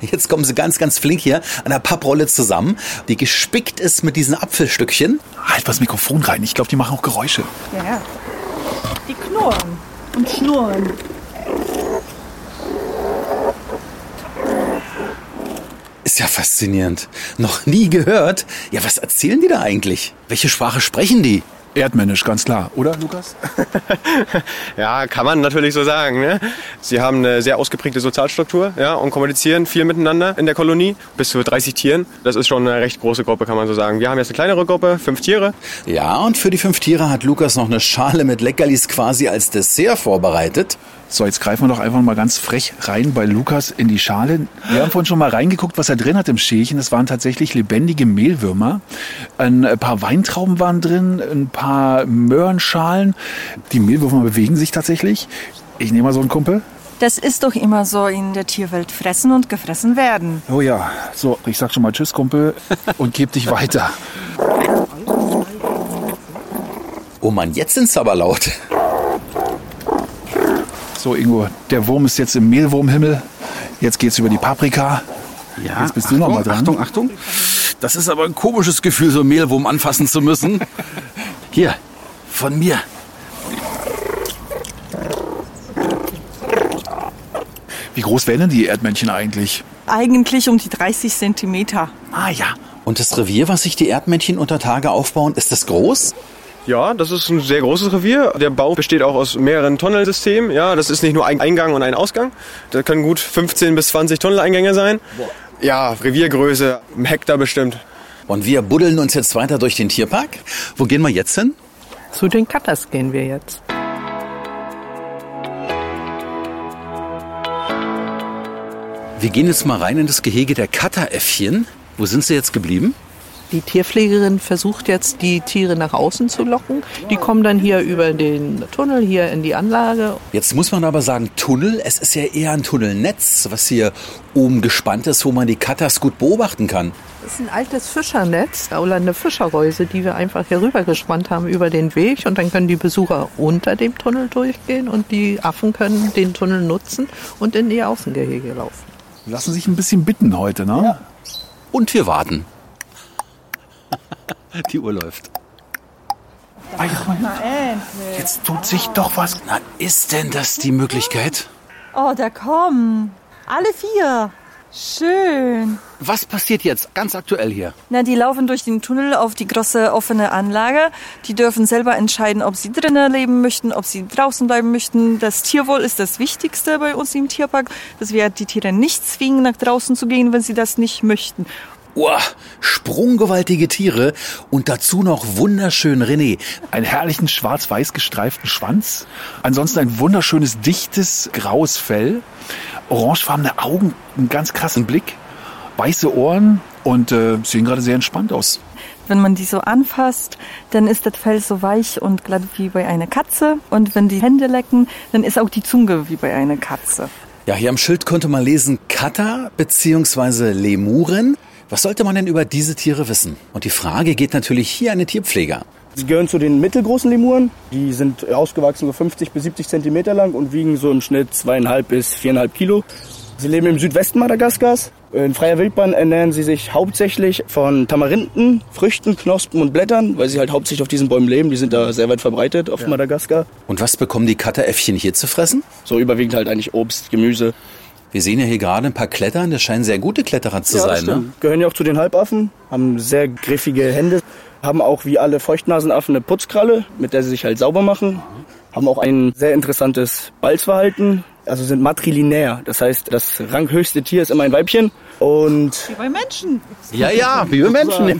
Jetzt kommen sie ganz, ganz flink hier an der Papprolle zusammen, die gespickt ist mit diesen Apfelstückchen. Halt das Mikrofon rein. Ich glaube, die machen auch Geräusche. Ja. Die knurren und schnurren. Ist ja faszinierend. Noch nie gehört. Ja, was erzählen die da eigentlich? Welche Sprache sprechen die? Erdmännisch, ganz klar, oder Lukas? Ja, kann man natürlich so sagen. Ne? Sie haben eine sehr ausgeprägte Sozialstruktur ja, und kommunizieren viel miteinander in der Kolonie. Bis zu 30 Tieren. Das ist schon eine recht große Gruppe, kann man so sagen. Wir haben jetzt eine kleinere Gruppe, fünf Tiere. Ja, und für die fünf Tiere hat Lukas noch eine Schale mit Leckerlis quasi als Dessert vorbereitet. So, jetzt greifen wir doch einfach mal ganz frech rein bei Lukas in die Schale. Wir haben vorhin schon mal reingeguckt, was er drin hat im Schälchen. Das waren tatsächlich lebendige Mehlwürmer. Ein paar Weintrauben waren drin, ein paar Möhrenschalen. Die Mehlwürmer bewegen sich tatsächlich. Ich nehme mal so einen Kumpel. Das ist doch immer so in der Tierwelt. Fressen und gefressen werden. Oh ja, so, ich sag schon mal Tschüss, Kumpel, und geb dich weiter. Oh Mann, jetzt sind's aber laut. So, Ingo, der Wurm ist jetzt im Mehlwurmhimmel. Jetzt geht's über die Paprika. Ja, Jetzt bist du noch mal dran. Achtung, Achtung. Das ist aber ein komisches Gefühl, so Mehlwurm anfassen zu müssen. Hier, von mir. Wie groß werden denn die Erdmännchen eigentlich? Eigentlich um die 30 Zentimeter. Ah ja. Und das Revier, was sich die Erdmännchen unter Tage aufbauen, ist das groß? Ja, das ist ein sehr großes Revier. Der Bau besteht auch aus mehreren Tunnelsystemen. Ja, das ist nicht nur ein Eingang und ein Ausgang. Da können gut 15 bis 20 Tunneleingänge sein. Ja, Reviergröße, ein Hektar bestimmt. Und wir buddeln uns jetzt weiter durch den Tierpark. Wo gehen wir jetzt hin? Zu den Cutters gehen wir jetzt. Wir gehen jetzt mal rein in das Gehege der Katteräffchen. Wo sind sie jetzt geblieben? Die Tierpflegerin versucht jetzt, die Tiere nach außen zu locken. Die kommen dann hier über den Tunnel hier in die Anlage. Jetzt muss man aber sagen, Tunnel, es ist ja eher ein Tunnelnetz, was hier oben gespannt ist, wo man die Katas gut beobachten kann. Das ist ein altes Fischernetz oder eine Fischerreuse, die wir einfach hier rüber gespannt haben über den Weg. Und dann können die Besucher unter dem Tunnel durchgehen und die Affen können den Tunnel nutzen und in ihr Außengehege laufen. Lassen sich ein bisschen bitten heute, ne? Ja. Und wir warten. Die Uhr läuft. Jetzt tut sich doch was. Na, ist denn das die Möglichkeit? Oh, da kommen. Alle vier. Schön. Was passiert jetzt ganz aktuell hier? Na, die laufen durch den Tunnel auf die große offene Anlage. Die dürfen selber entscheiden, ob sie drinnen leben möchten, ob sie draußen bleiben möchten. Das Tierwohl ist das Wichtigste bei uns im Tierpark, dass wir die Tiere nicht zwingen, nach draußen zu gehen, wenn sie das nicht möchten. Uah, sprunggewaltige Tiere und dazu noch wunderschön René. Einen herrlichen schwarz-weiß gestreiften Schwanz. Ansonsten ein wunderschönes, dichtes, graues Fell. Orangefarbene Augen, einen ganz krassen Blick. Weiße Ohren und äh, sehen gerade sehr entspannt aus. Wenn man die so anfasst, dann ist das Fell so weich und glatt wie bei einer Katze. Und wenn die Hände lecken, dann ist auch die Zunge wie bei einer Katze. Ja, hier am Schild konnte man lesen Kata bzw. Lemuren. Was sollte man denn über diese Tiere wissen? Und die Frage geht natürlich hier an den Tierpfleger. Sie gehören zu den mittelgroßen Lemuren. Die sind ausgewachsen so 50 bis 70 Zentimeter lang und wiegen so im Schnitt zweieinhalb bis viereinhalb Kilo. Sie leben im Südwesten Madagaskars. In freier Wildbahn ernähren sie sich hauptsächlich von Tamarinden, Früchten, Knospen und Blättern, weil sie halt hauptsächlich auf diesen Bäumen leben. Die sind da sehr weit verbreitet auf ja. Madagaskar. Und was bekommen die Katteräffchen hier zu fressen? So überwiegend halt eigentlich Obst, Gemüse. Wir sehen ja hier gerade ein paar Klettern. Das scheinen sehr gute Kletterer zu ja, sein. Ne? Gehören ja auch zu den Halbaffen, haben sehr griffige Hände, haben auch wie alle Feuchtnasenaffen eine Putzkralle, mit der sie sich halt sauber machen, haben auch ein sehr interessantes Balzverhalten, also sind matrilinär. Das heißt, das ranghöchste Tier ist immer ein Weibchen und... Wie bei Menschen. Ja, ja, wie bei Menschen.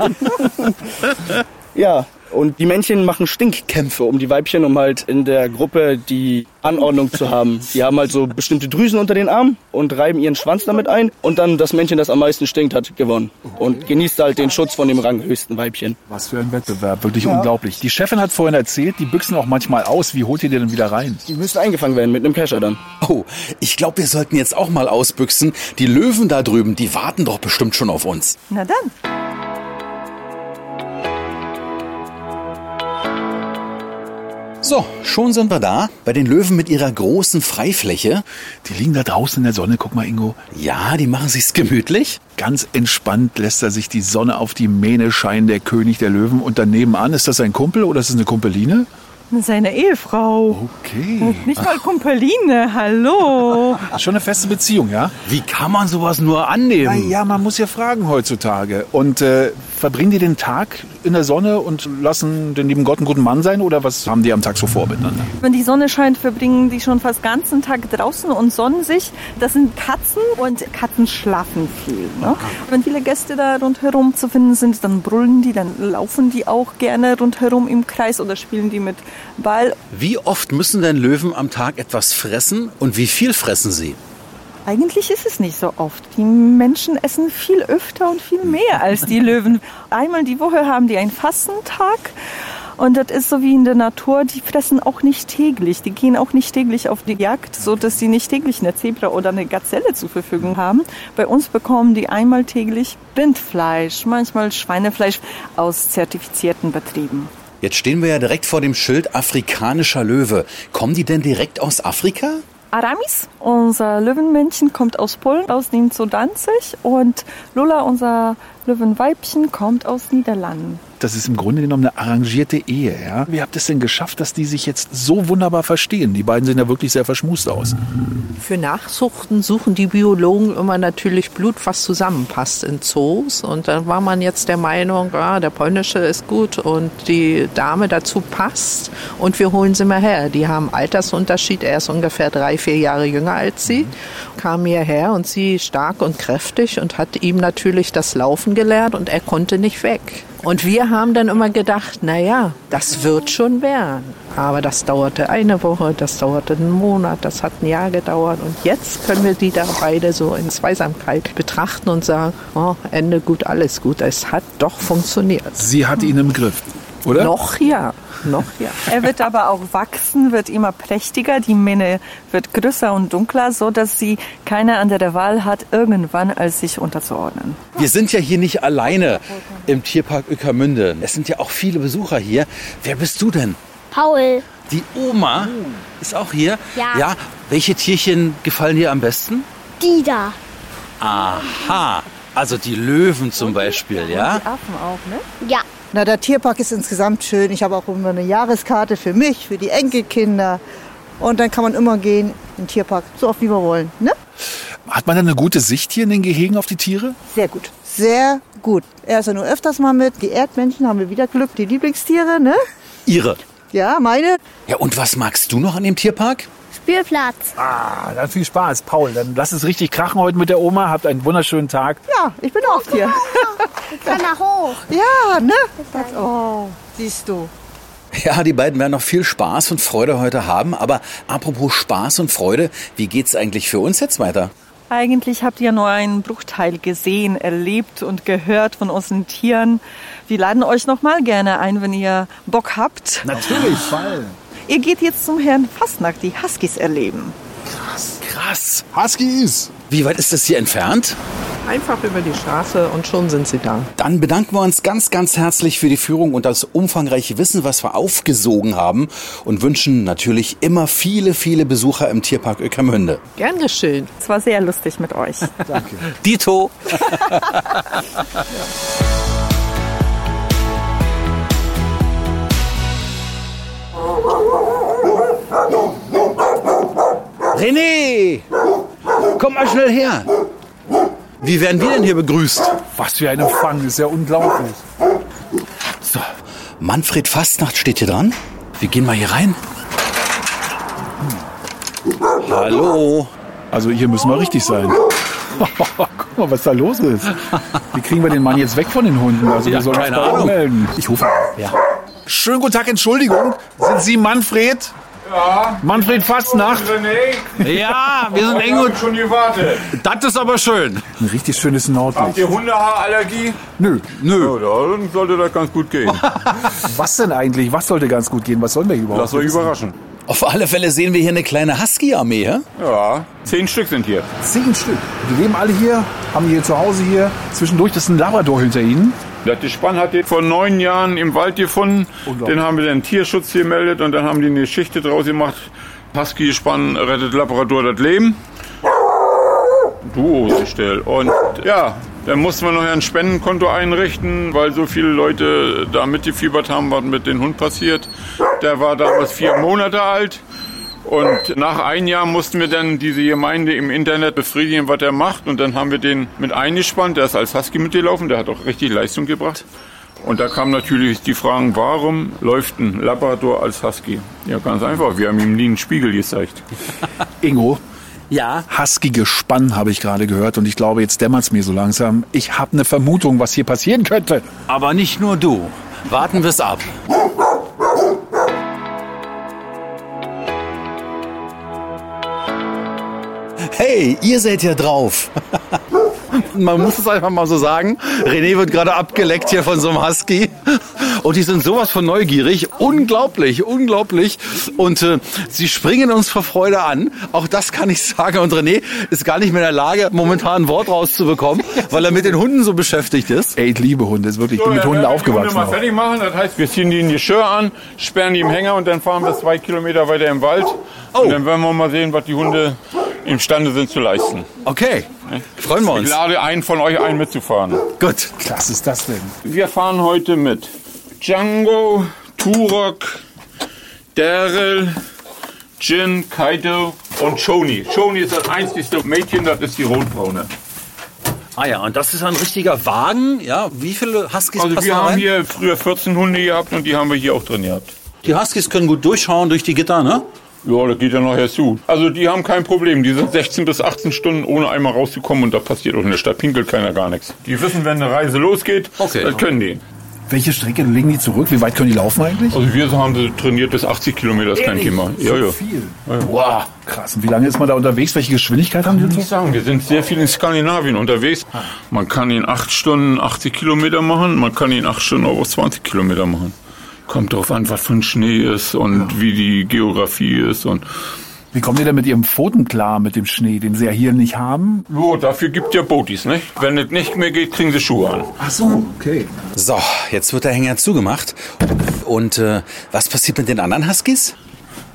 Ja. und die Männchen machen Stinkkämpfe um die Weibchen, um halt in der Gruppe die Anordnung zu haben. Die haben halt so bestimmte Drüsen unter den Armen und reiben ihren Schwanz damit ein. Und dann das Männchen, das am meisten stinkt, hat gewonnen. Und genießt halt den Schutz von dem ranghöchsten Weibchen. Was für ein Wettbewerb, wirklich ja. unglaublich. Die Chefin hat vorhin erzählt, die büchsen auch manchmal aus. Wie holt ihr die denn wieder rein? Die müssen eingefangen werden mit einem Kescher dann. Oh, ich glaube, wir sollten jetzt auch mal ausbüchsen. Die Löwen da drüben, die warten doch bestimmt schon auf uns. Na dann. So, schon sind wir da. Bei den Löwen mit ihrer großen Freifläche. Die liegen da draußen in der Sonne. Guck mal, Ingo. Ja, die machen sich's gemütlich. Ganz entspannt lässt er sich die Sonne auf die Mähne scheinen, der König der Löwen. Und daneben an, ist das ein Kumpel oder ist das eine Kumpeline? Seine Ehefrau. Okay. Nicht mal Kumpeline, hallo. Schon eine feste Beziehung, ja? Wie kann man sowas nur annehmen? Na ja, man muss ja fragen heutzutage. Und äh, verbringen die den Tag in der Sonne und lassen den lieben Gott einen guten Mann sein oder was haben die am Tag so vor miteinander? Wenn die Sonne scheint, verbringen die schon fast den ganzen Tag draußen und sonnen sich. Das sind Katzen und Katzen schlafen viel. Ne? Okay. Wenn viele Gäste da rundherum zu finden sind, dann brüllen die, dann laufen die auch gerne rundherum im Kreis oder spielen die mit Ball. Wie oft müssen denn Löwen am Tag etwas fressen und wie viel fressen sie? Eigentlich ist es nicht so oft. Die Menschen essen viel öfter und viel mehr als die Löwen. Einmal die Woche haben die einen Fastentag. Und das ist so wie in der Natur, die fressen auch nicht täglich. Die gehen auch nicht täglich auf die Jagd, so dass sie nicht täglich eine Zebra oder eine Gazelle zur Verfügung haben. Bei uns bekommen die einmal täglich Rindfleisch, manchmal Schweinefleisch aus zertifizierten Betrieben. Jetzt stehen wir ja direkt vor dem Schild afrikanischer Löwe. Kommen die denn direkt aus Afrika? Aramis, unser Löwenmännchen, kommt aus Polen, aus dem zu Danzig. Und Lola, unser Löwenweibchen, kommt aus Niederlanden das ist im Grunde genommen eine arrangierte Ehe. Ja? Wie habt ihr es denn geschafft, dass die sich jetzt so wunderbar verstehen? Die beiden sehen ja wirklich sehr verschmust aus. Für Nachzuchten suchen die Biologen immer natürlich Blut, was zusammenpasst in Zoos. Und dann war man jetzt der Meinung, ja, der polnische ist gut und die Dame dazu passt. Und wir holen sie mal her. Die haben Altersunterschied. Er ist ungefähr drei, vier Jahre jünger als sie. Kam hierher und sie stark und kräftig und hat ihm natürlich das Laufen gelernt und er konnte nicht weg. Und wir haben dann immer gedacht, na ja, das wird schon werden. Aber das dauerte eine Woche, das dauerte einen Monat, das hat ein Jahr gedauert. Und jetzt können wir die da beide so in Zweisamkeit betrachten und sagen, oh, Ende gut, alles gut. Es hat doch funktioniert. Sie hat ihn im Griff, oder? Noch ja, noch ja. Er wird aber auch wachsen, wird immer prächtiger. Die Mähne wird größer und dunkler, so dass sie keine andere Wahl hat, irgendwann als sich unterzuordnen. Wir sind ja hier nicht alleine im Tierpark Ueckermünde. Es sind ja auch viele Besucher hier. Wer bist du denn? Paul. Die Oma ist auch hier. Ja. Ja. Welche Tierchen gefallen dir am besten? Die da. Aha. Also die Löwen zum Beispiel, ja? Affen auch, ne? Ja. Na, der Tierpark ist insgesamt schön. Ich habe auch immer eine Jahreskarte für mich, für die Enkelkinder. Und dann kann man immer gehen in den Tierpark, so oft wie wir wollen. Ne? Hat man dann eine gute Sicht hier in den Gehegen auf die Tiere? Sehr gut. Sehr gut. Er ist ja nur öfters mal mit. Die Erdmännchen haben wir wieder Glück. Die Lieblingstiere, ne? Ihre. Ja, meine. Ja, und was magst du noch an dem Tierpark? Spielplatz. Ah, dann viel Spaß, Paul. Dann lass es richtig krachen heute mit der Oma. Habt einen wunderschönen Tag. Ja, ich bin oft hier. Kann da hoch. Ja, ne? Oh, siehst du. Ja, die beiden werden noch viel Spaß und Freude heute haben. Aber apropos Spaß und Freude, wie geht's eigentlich für uns jetzt weiter? Eigentlich habt ihr nur einen Bruchteil gesehen, erlebt und gehört von unseren Tieren. Wir laden euch noch mal gerne ein, wenn ihr Bock habt. Natürlich. Ihr geht jetzt zum Herrn Fastnacht, die Huskies erleben. Krass. Huskies. Wie weit ist das hier entfernt? Einfach über die Straße und schon sind sie da. Dann bedanken wir uns ganz, ganz herzlich für die Führung und das umfangreiche Wissen, was wir aufgesogen haben und wünschen natürlich immer viele, viele Besucher im Tierpark Öckermünde. Gern geschehen. Es war sehr lustig mit euch. Danke. Dito. René, komm mal schnell her. Wie werden wir denn hier begrüßt? Was für ein Empfang, ist ja unglaublich. So, Manfred Fastnacht steht hier dran. Wir gehen mal hier rein. Hallo. Also hier müssen wir richtig sein. Guck mal, was da los ist. Wie kriegen wir den Mann jetzt weg von den Hunden? Also Ja, wir sollen uns keine ihm Ahnung. melden. Ich rufe. Ja. Schönen guten Tag, Entschuldigung. Sind Sie Manfred? Ja. Manfred Fastnacht? René, Ja, wir sind eng und schon gewartet. das ist aber schön. Ein richtig schönes Habt Nordlicht. ihr Hundehaarallergie? Nö. Nö. Ja, dann sollte das ganz gut gehen. Was denn eigentlich? Was sollte ganz gut gehen? Was sollen wir hier überhaupt? Lasst euch überraschen. Auf alle Fälle sehen wir hier eine kleine Husky-Armee. hä? Ja, zehn Stück sind hier. Zehn Stück. Die leben alle hier, haben hier zu Hause hier. Zwischendurch das ist ein Labrador hinter ihnen. Das Gespann hat den vor neun Jahren im Wald gefunden. Den haben wir den Tierschutz gemeldet und dann haben die eine Geschichte draus gemacht. Husky-Gespann rettet Labrador das Leben. Duo gestellt. Und ja, dann mussten wir noch ein Spendenkonto einrichten, weil so viele Leute da mitgefiebert haben, was mit dem Hund passiert. Der war damals vier Monate alt. Und nach einem Jahr mussten wir dann diese Gemeinde im Internet befriedigen, was er macht. Und dann haben wir den mit eingespannt. Der ist als Husky mitgelaufen. Der hat auch richtig Leistung gebracht. Und da kamen natürlich die Fragen, warum läuft ein Labrador als Husky? Ja, ganz einfach. Wir haben ihm nie einen Spiegel gezeigt. Ingo, Ja. Husky Gespann habe ich gerade gehört und ich glaube, jetzt dämmert es mir so langsam. Ich habe eine Vermutung, was hier passieren könnte. Aber nicht nur du. Warten wir's ab. Hey, ihr seid ja drauf. Man muss es einfach mal so sagen. René wird gerade abgeleckt hier von so einem Husky. Und die sind sowas von neugierig. Unglaublich, unglaublich. Und äh, sie springen uns vor Freude an. Auch das kann ich sagen. Und René ist gar nicht mehr in der Lage, momentan ein Wort rauszubekommen, weil er mit den Hunden so beschäftigt ist. Ey, ich liebe Hunde, ist wirklich, ich bin mit Hunden aufgewachsen. Hunde mal fertig machen, das heißt, wir ziehen die in die Geschirr an, sperren die im Hänger und dann fahren wir zwei Kilometer weiter im Wald. Und dann werden wir mal sehen, was die Hunde imstande sind zu leisten. Okay, freuen wir Ich uns. lade einen von euch ein, mitzufahren. Gut. Was ist das denn? Wir fahren heute mit Django, Turok, Daryl, Jin, Kaito und Shoni. Shoni ist das einzigste Mädchen, das ist die Rotbraune. Ah ja, und das ist ein richtiger Wagen. Ja, wie viele Huskies Also passen wir da haben rein? hier früher 14 Hunde gehabt und die haben wir hier auch drin gehabt. Die Huskies können gut durchschauen durch die Gitter, ne? Ja, das geht ja nachher zu. Also die haben kein Problem. Die sind 16 bis 18 Stunden ohne einmal rauszukommen und da passiert auch in der Stadt pinkelt keiner gar nichts. Die wissen, wenn eine Reise losgeht, Okay. das können die. Welche Strecke legen die zurück? Wie weit können die laufen eigentlich? Also wir haben sie trainiert bis 80 Kilometer, ist kein? Thema. So Ja, ja. viel? Wow, krass. Und wie lange ist man da unterwegs? Welche Geschwindigkeit haben die? Ich so? nicht sagen. Wir sind sehr viel in Skandinavien unterwegs. Man kann in acht Stunden 80 Kilometer machen, man kann in acht Stunden auch 20 Kilometer machen. Kommt drauf an, was für ein Schnee ist und wie die Geografie ist und Wie kommen die denn mit ihrem Pfoten klar mit dem Schnee, den sie ja hier nicht haben? Jo, dafür gibt ja Botis, nicht? Wenn es nicht mehr geht, kriegen sie Schuhe an. Ach so, okay. So, jetzt wird der Hänger zugemacht. Und äh, was passiert mit den anderen Huskies?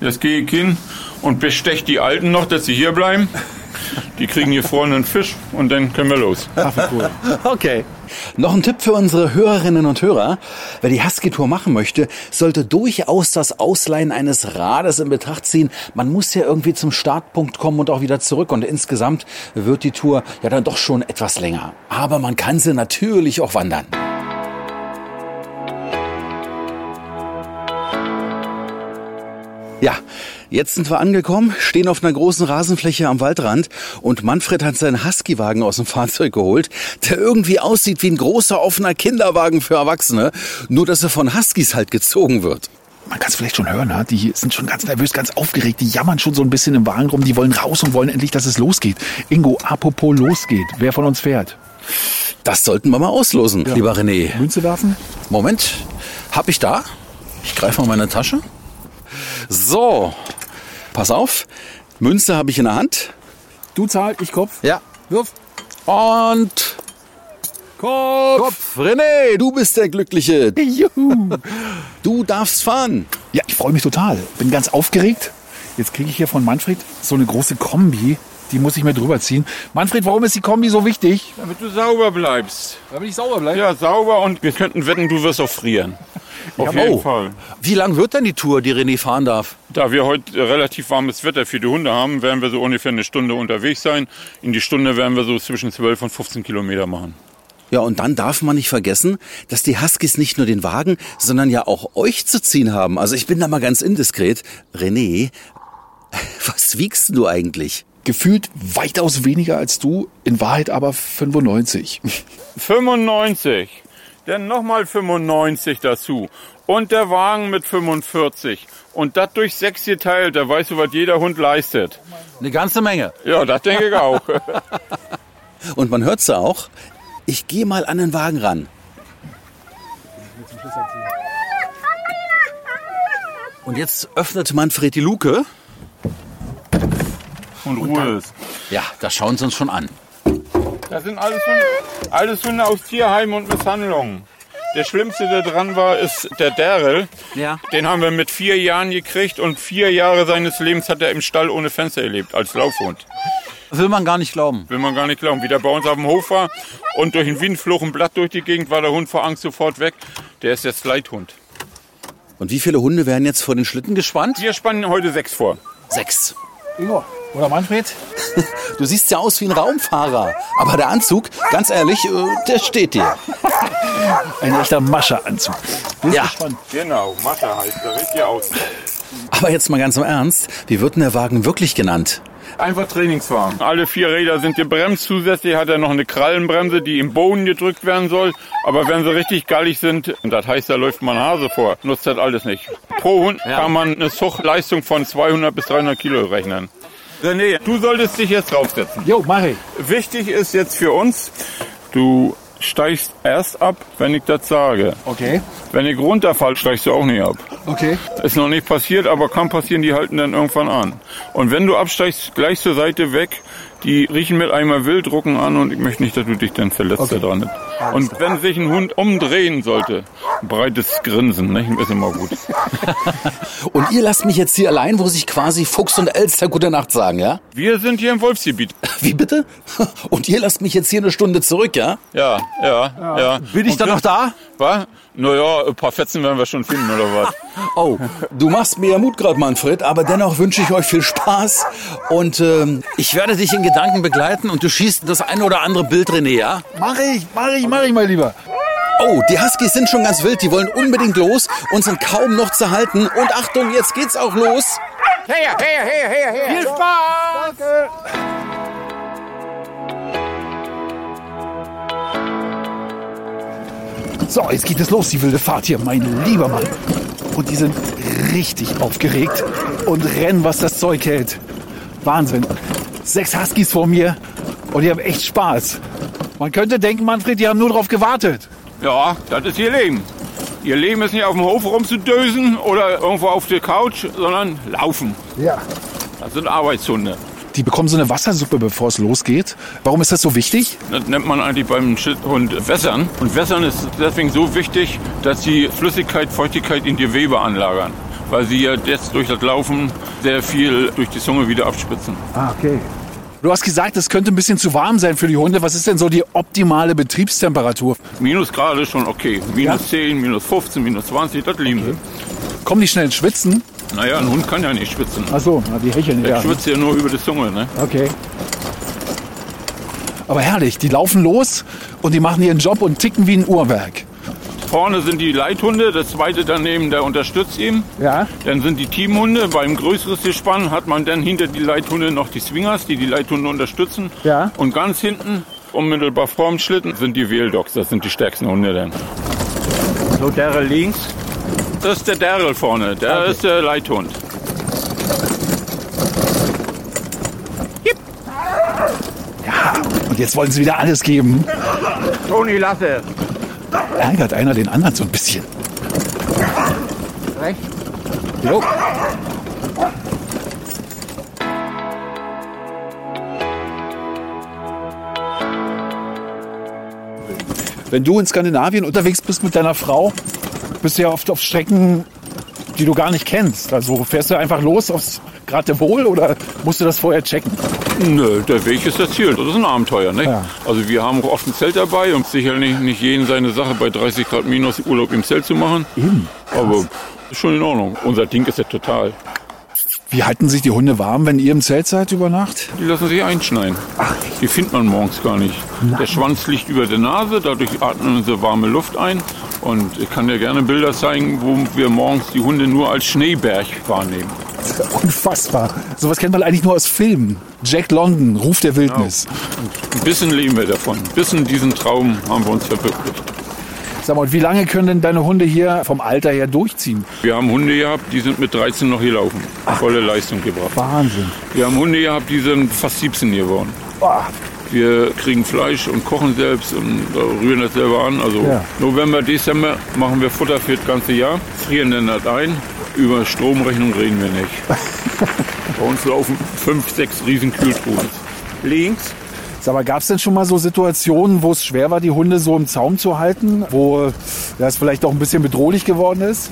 Jetzt gehe ich hin und bestech die Alten noch, dass sie hier bleiben. Die kriegen hier vorne einen Fisch und dann können wir los. Okay. Noch ein Tipp für unsere Hörerinnen und Hörer. Wer die Husky-Tour machen möchte, sollte durchaus das Ausleihen eines Rades in Betracht ziehen. Man muss ja irgendwie zum Startpunkt kommen und auch wieder zurück. Und insgesamt wird die Tour ja dann doch schon etwas länger. Aber man kann sie natürlich auch wandern. Ja, jetzt sind wir angekommen, stehen auf einer großen Rasenfläche am Waldrand und Manfred hat seinen Husky-Wagen aus dem Fahrzeug geholt, der irgendwie aussieht wie ein großer offener Kinderwagen für Erwachsene, nur dass er von Huskies halt gezogen wird. Man kann es vielleicht schon hören, ne? die sind schon ganz nervös, ganz aufgeregt, die jammern schon so ein bisschen im Wagen rum, die wollen raus und wollen endlich, dass es losgeht. Ingo, apropos losgeht, wer von uns fährt? Das sollten wir mal auslosen, Ja. lieber René. Münze werfen? Moment, hab ich da? Ich greife mal meine Tasche. So, pass auf, Münze habe ich in der Hand. Du zahlst, ich Kopf. Ja. Wirf. Und Kopf. Kopf. René, du bist der Glückliche. Juhu. Du darfst fahren. Ja, ich freue mich total. Bin ganz aufgeregt. Jetzt kriege ich hier von Manfred so eine große Kombi. Die muss ich mir drüber ziehen. Manfred, warum ist die Kombi so wichtig? Damit du sauber bleibst. Damit ich sauber bleibe? Ja, sauber und wir könnten wetten, du wirst auch frieren. Auf Ja, jeden oh. Fall. Wie lang wird denn die Tour, die René fahren darf? Da wir heute relativ warmes Wetter für die Hunde haben, werden wir so ungefähr eine Stunde unterwegs sein. In die Stunde werden wir so zwischen 12 und 15 Kilometer machen. Ja, und dann darf man nicht vergessen, dass die Huskies nicht nur den Wagen, sondern ja auch euch zu ziehen haben. Also ich bin da mal ganz indiskret. René, was wiegst du eigentlich? Gefühlt weitaus weniger als du, in Wahrheit aber 95. 95. Dann nochmal 95 dazu. Und der Wagen mit 45. Und das durch sechs geteilt, da weißt du, was jeder Hund leistet. Eine ganze Menge. Ja, das denke ich auch. Und man hört's ja auch. Ich gehe mal an den Wagen ran. Und jetzt öffnet Manfred die Luke. Und Ruhe ist. Ja, da schauen sie uns schon an. Das sind alles Hunde, alles Hunde aus Tierheimen und Misshandlungen. Der schlimmste, der dran war, ist der Daryl. Ja. Den haben wir mit vier Jahren gekriegt und vier Jahre seines Lebens hat er im Stall ohne Fenster erlebt, als Laufhund. Will man gar nicht glauben. Will man gar nicht glauben. Wie der bei uns auf dem Hof war und durch den Wind flog ein Blatt durch die Gegend, war der Hund vor Angst sofort weg. Der ist jetzt Leithund. Und wie viele Hunde werden jetzt vor den Schlitten gespannt? Wir spannen heute sechs vor. Sechs. Ingo, oder Manfred? Du siehst ja aus wie ein Raumfahrer. Aber der Anzug, ganz ehrlich, äh, der steht dir. Ein echter Mascha-Anzug. Ja. Genau, Mascha heißt er, richtig aus. Aber jetzt mal ganz im Ernst. Wie wird denn der Wagen wirklich genannt? Einfach Trainingswagen. Alle vier Räder sind gebremst. Zusätzlich hat er noch eine Krallenbremse, die im Boden gedrückt werden soll. Aber wenn sie richtig gallig sind, und das heißt, da läuft man Hase vor, nutzt das alles nicht. Pro Hund kann man eine Zuchtleistung von 200 bis 300 Kilo rechnen. René, du solltest dich jetzt draufsetzen. Jo, mach ich. Wichtig ist jetzt für uns, du steigst erst ab, wenn ich das sage. Okay. Wenn ich runterfall, steigst du auch nicht ab. Okay. Ist noch nicht passiert, aber kann passieren, die halten dann irgendwann an. Und wenn du absteigst, gleich zur Seite weg, die riechen mit einmal Wilddrucken an und ich möchte nicht, dass du dich dann verletzt Okay. da dran. Und wenn sich ein Hund umdrehen sollte, breites Grinsen, ne? ist immer gut. Und ihr lasst mich jetzt hier allein, wo sich quasi Fuchs und Elster gute Nacht sagen, ja? Wir sind hier im Wolfsgebiet. Wie bitte? Und ihr lasst mich jetzt hier eine Stunde zurück, ja? Ja, ja, ja. Bin ich Und dann noch da? Was? Naja, ein paar Fetzen werden wir schon finden, oder was? Oh, du machst mir ja Mut gerade, Manfred, aber dennoch wünsche ich euch viel Spaß und ähm, ich werde dich in Gedanken begleiten und du schießt das eine oder andere Bild, René, ja? Mach ich, mach ich, mach ich, mein Lieber. Oh, die Huskies sind schon ganz wild, die wollen unbedingt los und sind kaum noch zu halten. Und Achtung, jetzt geht's auch los. Her, her, her, her, her. Viel Spaß! So, jetzt geht es los, die wilde Fahrt hier, mein lieber Mann. Und die sind richtig aufgeregt und rennen, was das Zeug hält. Wahnsinn. Sechs Huskies vor mir und die haben echt Spaß. Man könnte denken, Manfred, die haben nur drauf gewartet. Ja, das ist ihr Leben. Ihr Leben ist nicht auf dem Hof rumzudösen oder irgendwo auf der Couch, sondern laufen. Ja. Das sind Arbeitshunde. Die bekommen so eine Wassersuppe, bevor es losgeht. Warum ist das so wichtig? Das nennt man eigentlich beim Schildhund Wässern. Und Wässern ist deswegen so wichtig, dass sie Flüssigkeit, Feuchtigkeit in die Gewebe anlagern. Weil sie ja jetzt durch das Laufen sehr viel durch die Zunge wieder abspitzen. Ah, okay. Du hast gesagt, es könnte ein bisschen zu warm sein für die Hunde. Was ist denn so die optimale Betriebstemperatur? Minusgrad ist schon okay. Minus 10, minus 15, minus 20, das lieben sie. Kommen die schnell ins Schwitzen? Naja, ein Hund kann ja nicht schwitzen. Ach so, na, die hecheln Der ja. schwitzt ja nur über die Zunge, ne? Okay. Aber herrlich, die laufen los und die machen ihren Job und ticken wie ein Uhrwerk. Vorne sind die Leithunde, das zweite daneben, der unterstützt ihn. Ja. Dann sind die Teamhunde. Beim größeren Gespann hat man dann hinter die Leithunde noch die Swingers, die die Leithunde unterstützen. Ja. Und ganz hinten, unmittelbar vorm Schlitten, sind die Wheeldogs. Das sind die stärksten Hunde dann. So, Daryl links. Das ist der Daryl vorne. Der ist der Leithhund. Und jetzt wollen sie wieder alles geben. Toni, lasse. Ärgert einer den anderen so ein bisschen. Rechts. Jo. Wenn du in Skandinavien unterwegs bist mit deiner Frau, bist du ja oft auf Strecken, die du gar nicht kennst. Also fährst du einfach los aufs Geratewohl oder musst du das vorher checken? Nö, der Weg ist das Ziel. Das ist ein Abenteuer, ne? Ja. Also wir haben auch oft ein Zelt dabei und sicherlich nicht jeden seine Sache bei 30 Grad minus Urlaub im Zelt zu machen. Eben. Aber ist schon in Ordnung. Unser Ding ist ja total. Wie halten sich die Hunde warm, wenn ihr im Zelt seid über Nacht? Die lassen sich einschneiden. Die findet man morgens gar nicht. Der Schwanz liegt über der Nase, dadurch atmen sie warme Luft ein. Und ich kann dir gerne Bilder zeigen, wo wir morgens die Hunde nur als Schneeberg wahrnehmen. Unfassbar. Sowas kennt man eigentlich nur aus Filmen. Jack London, Ruf der Wildnis. Ein bisschen leben wir davon. Ein bisschen diesen Traum haben wir uns verwirklicht. Sag mal, und wie lange können denn deine Hunde hier vom Alter her durchziehen? Wir haben Hunde gehabt, die sind mit 13 noch gelaufen. Volle Leistung gebracht. Wahnsinn. Wir haben Hunde gehabt, die sind fast 17 geworden. Boah. Wir kriegen Fleisch und kochen selbst und äh, rühren das selber an. Also Ja. November, Dezember machen wir Futter für das ganze Jahr, frieren dann das ein. Über Stromrechnung reden wir nicht. Bei uns laufen fünf, sechs riesen Kühltruhen. Links mal, gab es denn schon mal so Situationen, wo es schwer war, die Hunde so im Zaum zu halten? Wo das vielleicht auch ein bisschen bedrohlich geworden ist?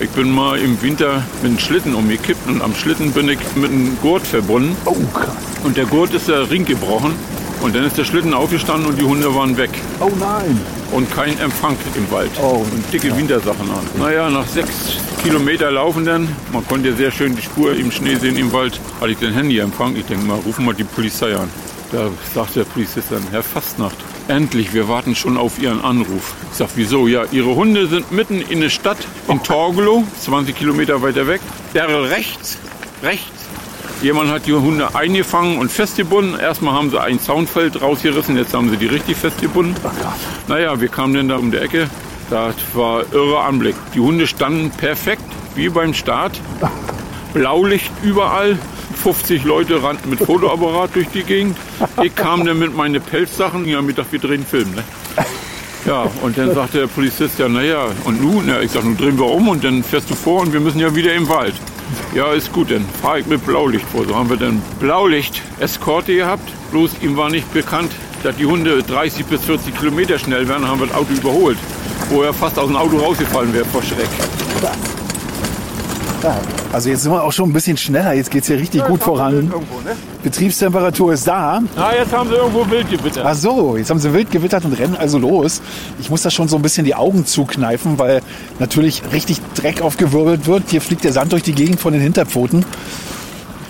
Ich bin mal im Winter mit einem Schlitten umgekippt und am Schlitten bin ich mit einem Gurt verbunden. Oh, krass. Und der Gurt ist der Ring gebrochen. Und dann ist der Schlitten aufgestanden und die Hunde waren weg. Oh nein. Und kein Empfang im Wald. Oh. Und dicke Wintersachen an. Naja, nach sechs Kilometer laufen dann, man konnte ja sehr schön die Spur im Schnee sehen im Wald, hatte ich den Handyempfang. Ich denke mal, rufen wir die Polizei an. Da sagt der Polizist dann, Herr Fastnacht, endlich, wir warten schon auf Ihren Anruf. Ich sag, wieso? Ja, Ihre Hunde sind mitten in der Stadt, in Torgelow, 20 Kilometer weiter weg. Der rechts, rechts. Jemand hat die Hunde eingefangen und festgebunden. Erstmal haben sie ein Zaunfeld rausgerissen, jetzt haben sie die richtig festgebunden. Naja, wir kamen dann da um die Ecke. Das war irre Anblick. Die Hunde standen perfekt, wie beim Start. Blaulicht überall. 50 Leute rannten mit Fotoapparat durch die Gegend. Ich kam dann mit meinen Pelzsachen. Ja, Mittag, wir drehen Film. Ne? Ja, und dann sagte der Polizist, ja, naja, und nun? Ja, ich sag, nun drehen wir um und dann fährst du vor und wir müssen ja wieder im Wald. Ja, ist gut, dann fahre ich mit Blaulicht vor. So haben wir dann Blaulicht-Eskorte gehabt. Bloß ihm war nicht bekannt, dass die Hunde 30 bis 40 Kilometer schnell werden, haben wir das Auto überholt. Wo er fast aus dem Auto rausgefallen wäre vor Schreck. Also jetzt sind wir auch schon ein bisschen schneller. Jetzt geht's hier richtig gut voran. Betriebstemperatur ist da. Na, jetzt haben sie irgendwo wild gewittert. Ach so, jetzt haben sie wild gewittert und rennen also los. Ich muss da schon so ein bisschen die Augen zukneifen, weil natürlich richtig Dreck aufgewirbelt wird. Hier fliegt der Sand durch die Gegend von den Hinterpfoten.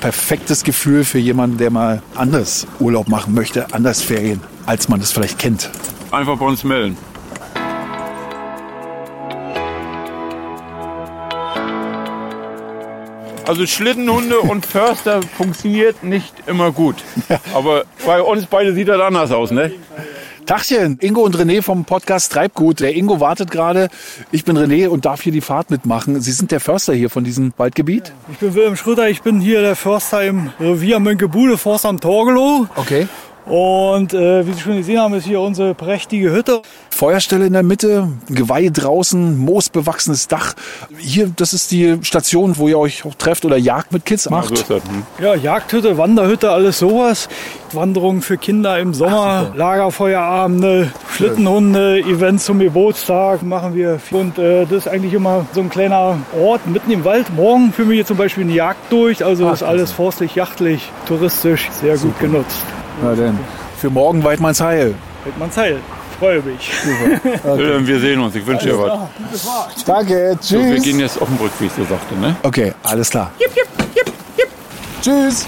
Perfektes Gefühl für jemanden, der mal anders Urlaub machen möchte, anders Ferien, als man es vielleicht kennt. Einfach bei uns melden. Also Schlittenhunde und Förster funktioniert nicht immer gut. Aber bei uns beide sieht das anders aus, ne? Tachchen, Ingo und René vom Podcast Treibgut. Der Ingo wartet gerade. Ich bin René und darf hier die Fahrt mitmachen. Sie sind der Förster hier von diesem Waldgebiet? Ich bin Wilhelm Schröder, ich bin hier der Förster im Revier Mönkebude, Forst am Torgelow. Okay. Und äh, wie Sie schon gesehen haben, ist hier unsere prächtige Hütte. Feuerstelle in der Mitte, Geweih draußen, moosbewachsenes Dach. Hier, das ist die Station, wo ihr euch auch trefft oder Jagd mit Kids macht. so das, hm. Ja, Jagdhütte, Wanderhütte, alles sowas. Wanderungen für Kinder im Sommer, Lagerfeuerabende, Schlittenhunde, Events zum Geburtstag machen wir. Und äh, das ist eigentlich immer so ein kleiner Ort mitten im Wald. Morgen führen wir hier zum Beispiel eine Jagd durch. Also ist alles forstlich, jachtlich, touristisch sehr gut genutzt. Na denn, für morgen Weidmanns Heil. Weidmanns Heil. Freue mich. Wilhelm, wir sehen uns. Ich wünsche dir was. Danke, tschüss. So, wir gehen jetzt auf den Rückweg, so sagte, ne? Okay, alles klar. Jip, jip, jip, jip. Tschüss.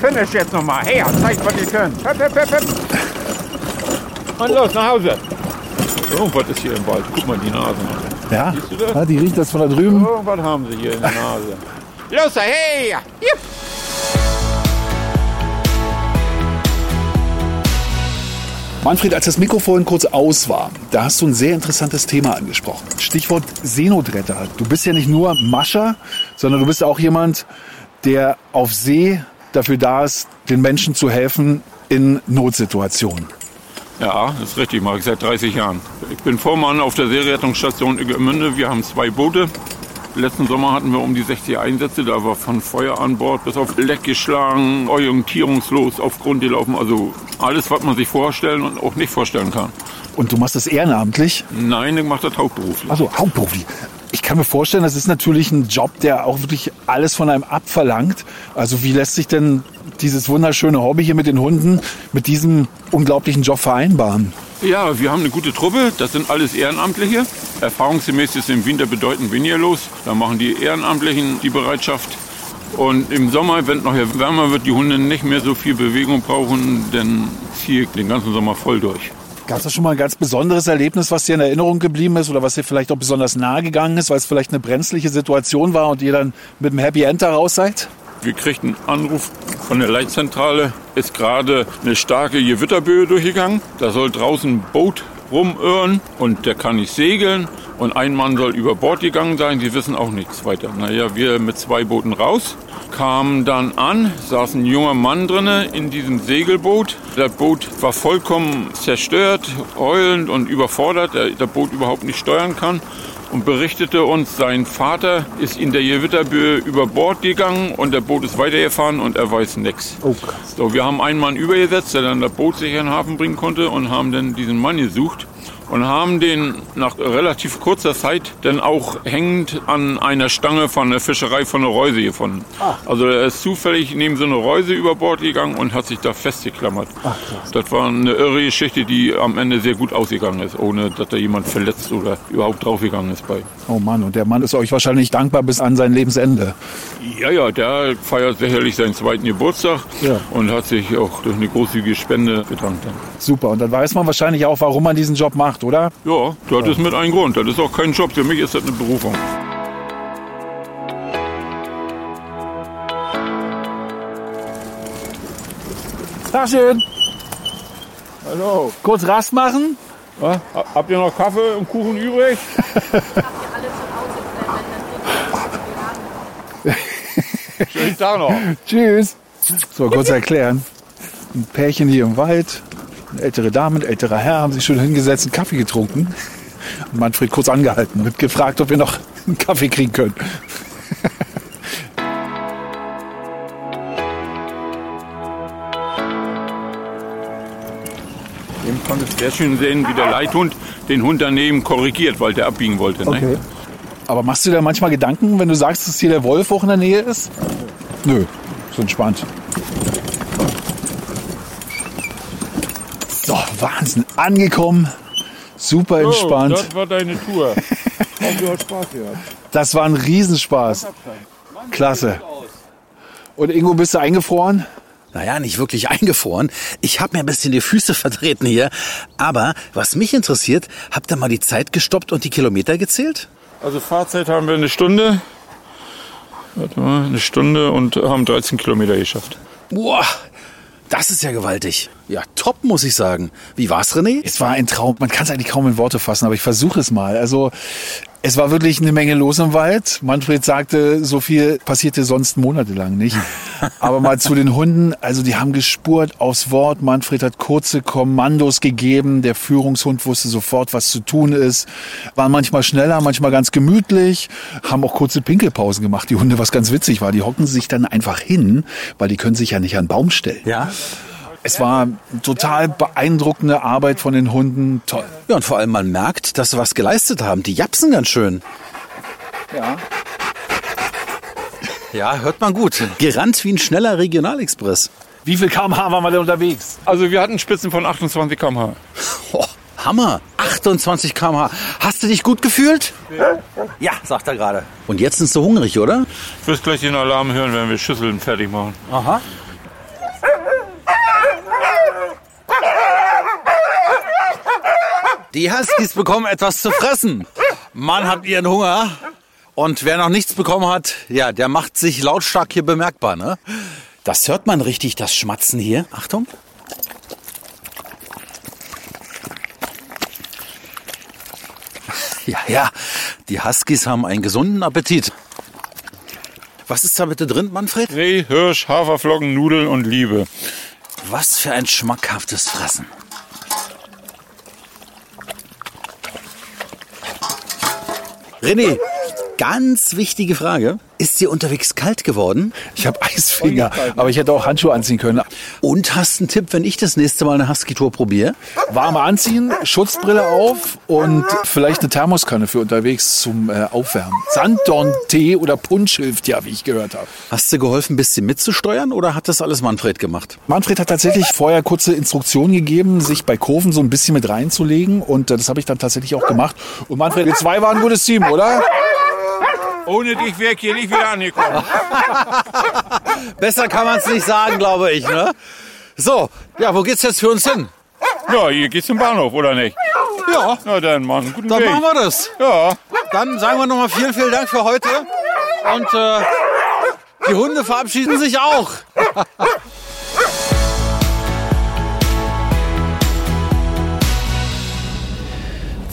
Finish jetzt nochmal. Her, zeigt, was ihr könnt. Hüpp, hüpp, hüpp. Und los, nach Hause. Irgendwas ist hier im Wald. Guck mal die Nase. Ja, Siehst du das? ja, die riecht das von da drüben. Irgendwas haben sie hier in der Nase. Los, hey. Jip. Manfred, als das Mikrofon kurz aus war, da hast du ein sehr interessantes Thema angesprochen. Stichwort Seenotretter. Du bist ja nicht nur Mascher, sondern du bist auch jemand, der auf See dafür da ist, den Menschen zu helfen in Notsituationen. Ja, das ist richtig, mache ich seit 30 Jahren. Ich bin Vormann auf der Seerettungsstation Iggemünde. Wir haben zwei Boote. Letzten Sommer hatten wir um die 60 Einsätze. Da war von Feuer an Bord bis auf Leck geschlagen, orientierungslos auf Grund gelaufen. Also alles, was man sich vorstellen und auch nicht vorstellen kann. Und du machst das ehrenamtlich? Nein, ich mache das hauptberuflich. Also hauptberuflich. Ich kann mir vorstellen, das ist natürlich ein Job, der auch wirklich alles von einem abverlangt. Also wie lässt sich denn dieses wunderschöne Hobby hier mit den Hunden mit diesem unglaublichen Job vereinbaren? Ja, wir haben eine gute Truppe. Das sind alles Ehrenamtliche. Erfahrungsgemäß ist im Winter bedeutend weniger los. Da machen die Ehrenamtlichen die Bereitschaft. Und im Sommer, wenn es noch wärmer wird, die Hunde nicht mehr so viel Bewegung brauchen, dann ziehe ich den ganzen Sommer voll durch. Gab es da schon mal ein ganz besonderes Erlebnis, was dir in Erinnerung geblieben ist oder was dir vielleicht auch besonders nahe gegangen ist, weil es vielleicht eine brenzliche Situation war und ihr dann mit einem Happy End da raus seid? Wir kriegten einen Anruf von der Leitzentrale, ist gerade eine starke Gewitterböe durchgegangen. Da soll draußen ein Boot rumirren und der kann nicht segeln. Und ein Mann soll über Bord gegangen sein, die wissen auch nichts weiter. Naja, wir mit zwei Booten raus, kamen dann an, saß ein junger Mann drinne in diesem Segelboot. Das Boot war vollkommen zerstört, heulend und überfordert, der das Boot überhaupt nicht steuern kann und berichtete uns, sein Vater ist in der Gewitterböe über Bord gegangen und der Boot ist weitergefahren und er weiß nichts. Oh, so, wir haben einen Mann übergesetzt, der dann das Boot sicher in den Hafen bringen konnte und haben dann diesen Mann gesucht und haben den nach relativ kurzer Zeit dann auch hängend an einer Stange von der Fischerei von der Reuse gefunden. Ach. Also er ist zufällig neben so eine Reuse über Bord gegangen und hat sich da festgeklammert. Ach, das war eine irre Geschichte, die am Ende sehr gut ausgegangen ist, ohne dass da jemand verletzt oder überhaupt draufgegangen ist bei. Oh Mann, und der Mann ist euch wahrscheinlich dankbar bis an sein Lebensende. Ja, ja, der feiert sicherlich seinen zweiten Geburtstag Ja. und hat sich auch durch eine großzügige Spende bedankt. Super, und dann weiß man wahrscheinlich auch, warum man diesen Job macht, oder? Ja, das ist mit ein Grund. Das ist auch kein Job. Für mich ist das eine Berufung. Tagchen. Hallo. Kurz Rast machen? Ja, habt ihr noch Kaffee und Kuchen übrig? Schönen Tag noch. Tschüss. So, kurz erklären. Ein Pärchen hier im Wald, eine ältere Dame, ein älterer Herr, haben sich schon hingesetzt, einen Kaffee getrunken. Und Manfred kurz angehalten, wird gefragt, ob wir noch einen Kaffee kriegen können. Eben konnte sehr schön sehen, wie der Leithund den Hund daneben korrigiert, weil der abbiegen wollte. Okay. Aber machst du dir manchmal Gedanken, wenn du sagst, dass hier der Wolf auch in der Nähe ist? Nö, ist entspannt. So, Wahnsinn. Angekommen. Super entspannt. Oh, das war deine Tour. Hoffe, du hast Spaß gehabt. Das war ein Riesenspaß. Klasse. Und Ingo, bist du eingefroren? Naja, nicht wirklich eingefroren. Ich habe mir ein bisschen die Füße vertreten hier. Aber was mich interessiert, habt ihr mal die Zeit gestoppt und die Kilometer gezählt? Also Fahrzeit haben wir eine Stunde. Warte mal, eine Stunde und haben 13 Kilometer geschafft. Boah, das ist ja gewaltig. Ja, top, muss ich sagen. Wie war's, René? Es war ein Traum. Man kann es eigentlich kaum in Worte fassen, aber ich versuche es mal. Also es war wirklich eine Menge los im Wald. Manfred sagte, so viel passierte sonst monatelang nicht. Aber mal zu den Hunden. Also die haben gespurt aufs Wort. Manfred hat kurze Kommandos gegeben. Der Führungshund wusste sofort, was zu tun ist. Waren manchmal schneller, manchmal ganz gemütlich. Haben auch kurze Pinkelpausen gemacht. Die Hunde, was ganz witzig war, die hocken sich dann einfach hin, weil die können sich ja nicht an den Baum stellen. Ja. Es war total beeindruckende Arbeit von den Hunden. Toll. Ja, und vor allem man merkt, dass sie was geleistet haben. Die japsen ganz schön. Ja. Ja, hört man gut. Gerannt wie ein schneller Regionalexpress. Wie viel kmh waren wir denn unterwegs? Also wir hatten Spitzen von 28 km/h. Oh, Hammer. 28 km/h. Hast du dich gut gefühlt? Ja, sagt er gerade. Und jetzt sind sie hungrig, oder? Du wirst gleich den Alarm hören, wenn wir Schüsseln fertig machen. Aha. Die Huskies bekommen etwas zu fressen. Man hat ihren Hunger. Und wer noch nichts bekommen hat, ja, der macht sich lautstark hier bemerkbar, ne? Das hört man richtig, das Schmatzen hier. Achtung. Ja, ja, die Huskies haben einen gesunden Appetit. Was ist da bitte drin, Manfred? Reh, Hirsch, Haferflocken, Nudeln und Liebe. Was für ein schmackhaftes Fressen. René, ganz wichtige Frage. Ist dir unterwegs kalt geworden? Ich habe Eisfinger, aber ich hätte auch Handschuhe anziehen können. Und hast einen Tipp, wenn ich das nächste Mal eine Husky-Tour probiere? Warme anziehen, Schutzbrille auf und vielleicht eine Thermoskanne für unterwegs zum äh, Aufwärmen. Sanddorn-Tee oder Punsch hilft ja, wie ich gehört habe. Hast du geholfen, ein bisschen mitzusteuern oder hat das alles Manfred gemacht? Manfred hat tatsächlich vorher kurze Instruktionen gegeben, sich bei Kurven so ein bisschen mit reinzulegen und äh, das habe ich dann tatsächlich auch gemacht. Und Manfred, wir zwei waren ein gutes Team, oder? Ohne dich wäre ich hier nicht wieder angekommen. Besser kann man es nicht sagen, glaube ich. Ne? So, ja, wo geht's jetzt für uns hin? Ja, hier geht's zum Bahnhof, oder nicht? Ja. Na dann, Mann, guten Dann Weg. machen wir das. Ja. Dann sagen wir nochmal vielen, vielen Dank für heute. Und äh, die Hunde verabschieden sich auch.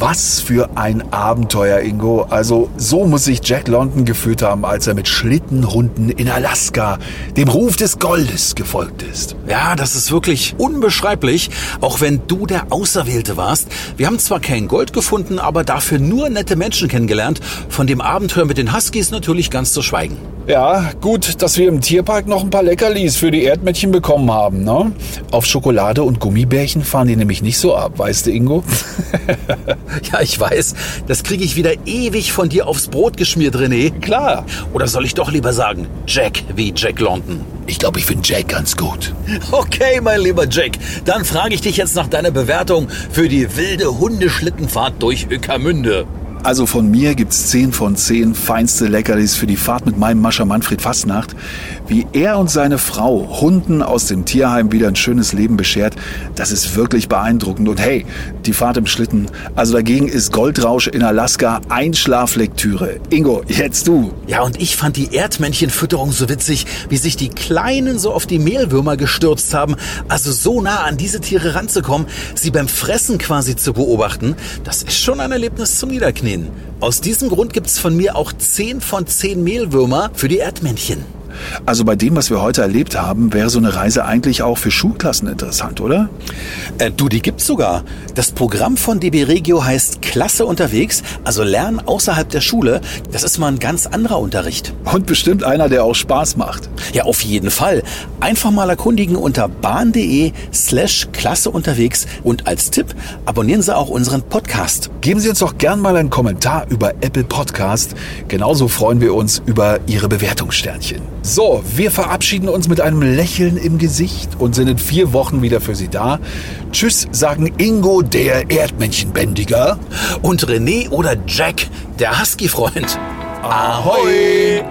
Was für ein Abenteuer, Ingo. Also so muss sich Jack London gefühlt haben, als er mit Schlittenhunden in Alaska dem Ruf des Goldes gefolgt ist. Ja, das ist wirklich unbeschreiblich, auch wenn du der Auserwählte warst. Wir haben zwar kein Gold gefunden, aber dafür nur nette Menschen kennengelernt. Von dem Abenteuer mit den Huskies natürlich ganz zu schweigen. Ja, gut, dass wir im Tierpark noch ein paar Leckerlis für die Erdmännchen bekommen haben, ne? Auf Schokolade und Gummibärchen fahren die nämlich nicht so ab, weißt du, Ingo? Ja, ich weiß, das kriege ich wieder ewig von dir aufs Brot geschmiert, René. Klar. Oder soll ich doch lieber sagen, Jack wie Jack London? Ich glaube, ich finde Jack ganz gut. Okay, mein lieber Jack, dann frage ich dich jetzt nach deiner Bewertung für die wilde Hundeschlittenfahrt durch Öckermünde. Also von mir gibt's 10 von 10 feinste Leckerlis für die Fahrt mit meinem Mascher Manfred Fastnacht. Wie er und seine Frau Hunden aus dem Tierheim wieder ein schönes Leben beschert, das ist wirklich beeindruckend. Und hey, die Fahrt im Schlitten, also dagegen ist Goldrausch in Alaska Einschlaflektüre. Ingo, jetzt du. Ja, und ich fand die Erdmännchenfütterung so witzig, wie sich die Kleinen so auf die Mehlwürmer gestürzt haben. Also so nah an diese Tiere ranzukommen, sie beim Fressen quasi zu beobachten, das ist schon ein Erlebnis zum Niederknien. Aus diesem Grund gibt's von mir auch 10 von 10 Mehlwürmer für die Erdmännchen. Also bei dem, was wir heute erlebt haben, wäre so eine Reise eigentlich auch für Schulklassen interessant, oder? Äh, du, die gibt's sogar. Das Programm von DB Regio heißt Klasse unterwegs, also Lernen außerhalb der Schule. Das ist mal ein ganz anderer Unterricht. Und bestimmt einer, der auch Spaß macht. Ja, auf jeden Fall. Einfach mal erkundigen unter bahn.de slash Klasse unterwegs und als Tipp abonnieren Sie auch unseren Podcast. Geben Sie uns doch gern mal einen Kommentar über Apple Podcast. Genauso freuen wir uns über Ihre Bewertungssternchen. So, wir verabschieden uns mit einem Lächeln im Gesicht und sind in vier Wochen wieder für Sie da. Tschüss, sagen Ingo, der Erdmännchenbändiger. Und René oder Jack, der Husky-Freund. Ahoi!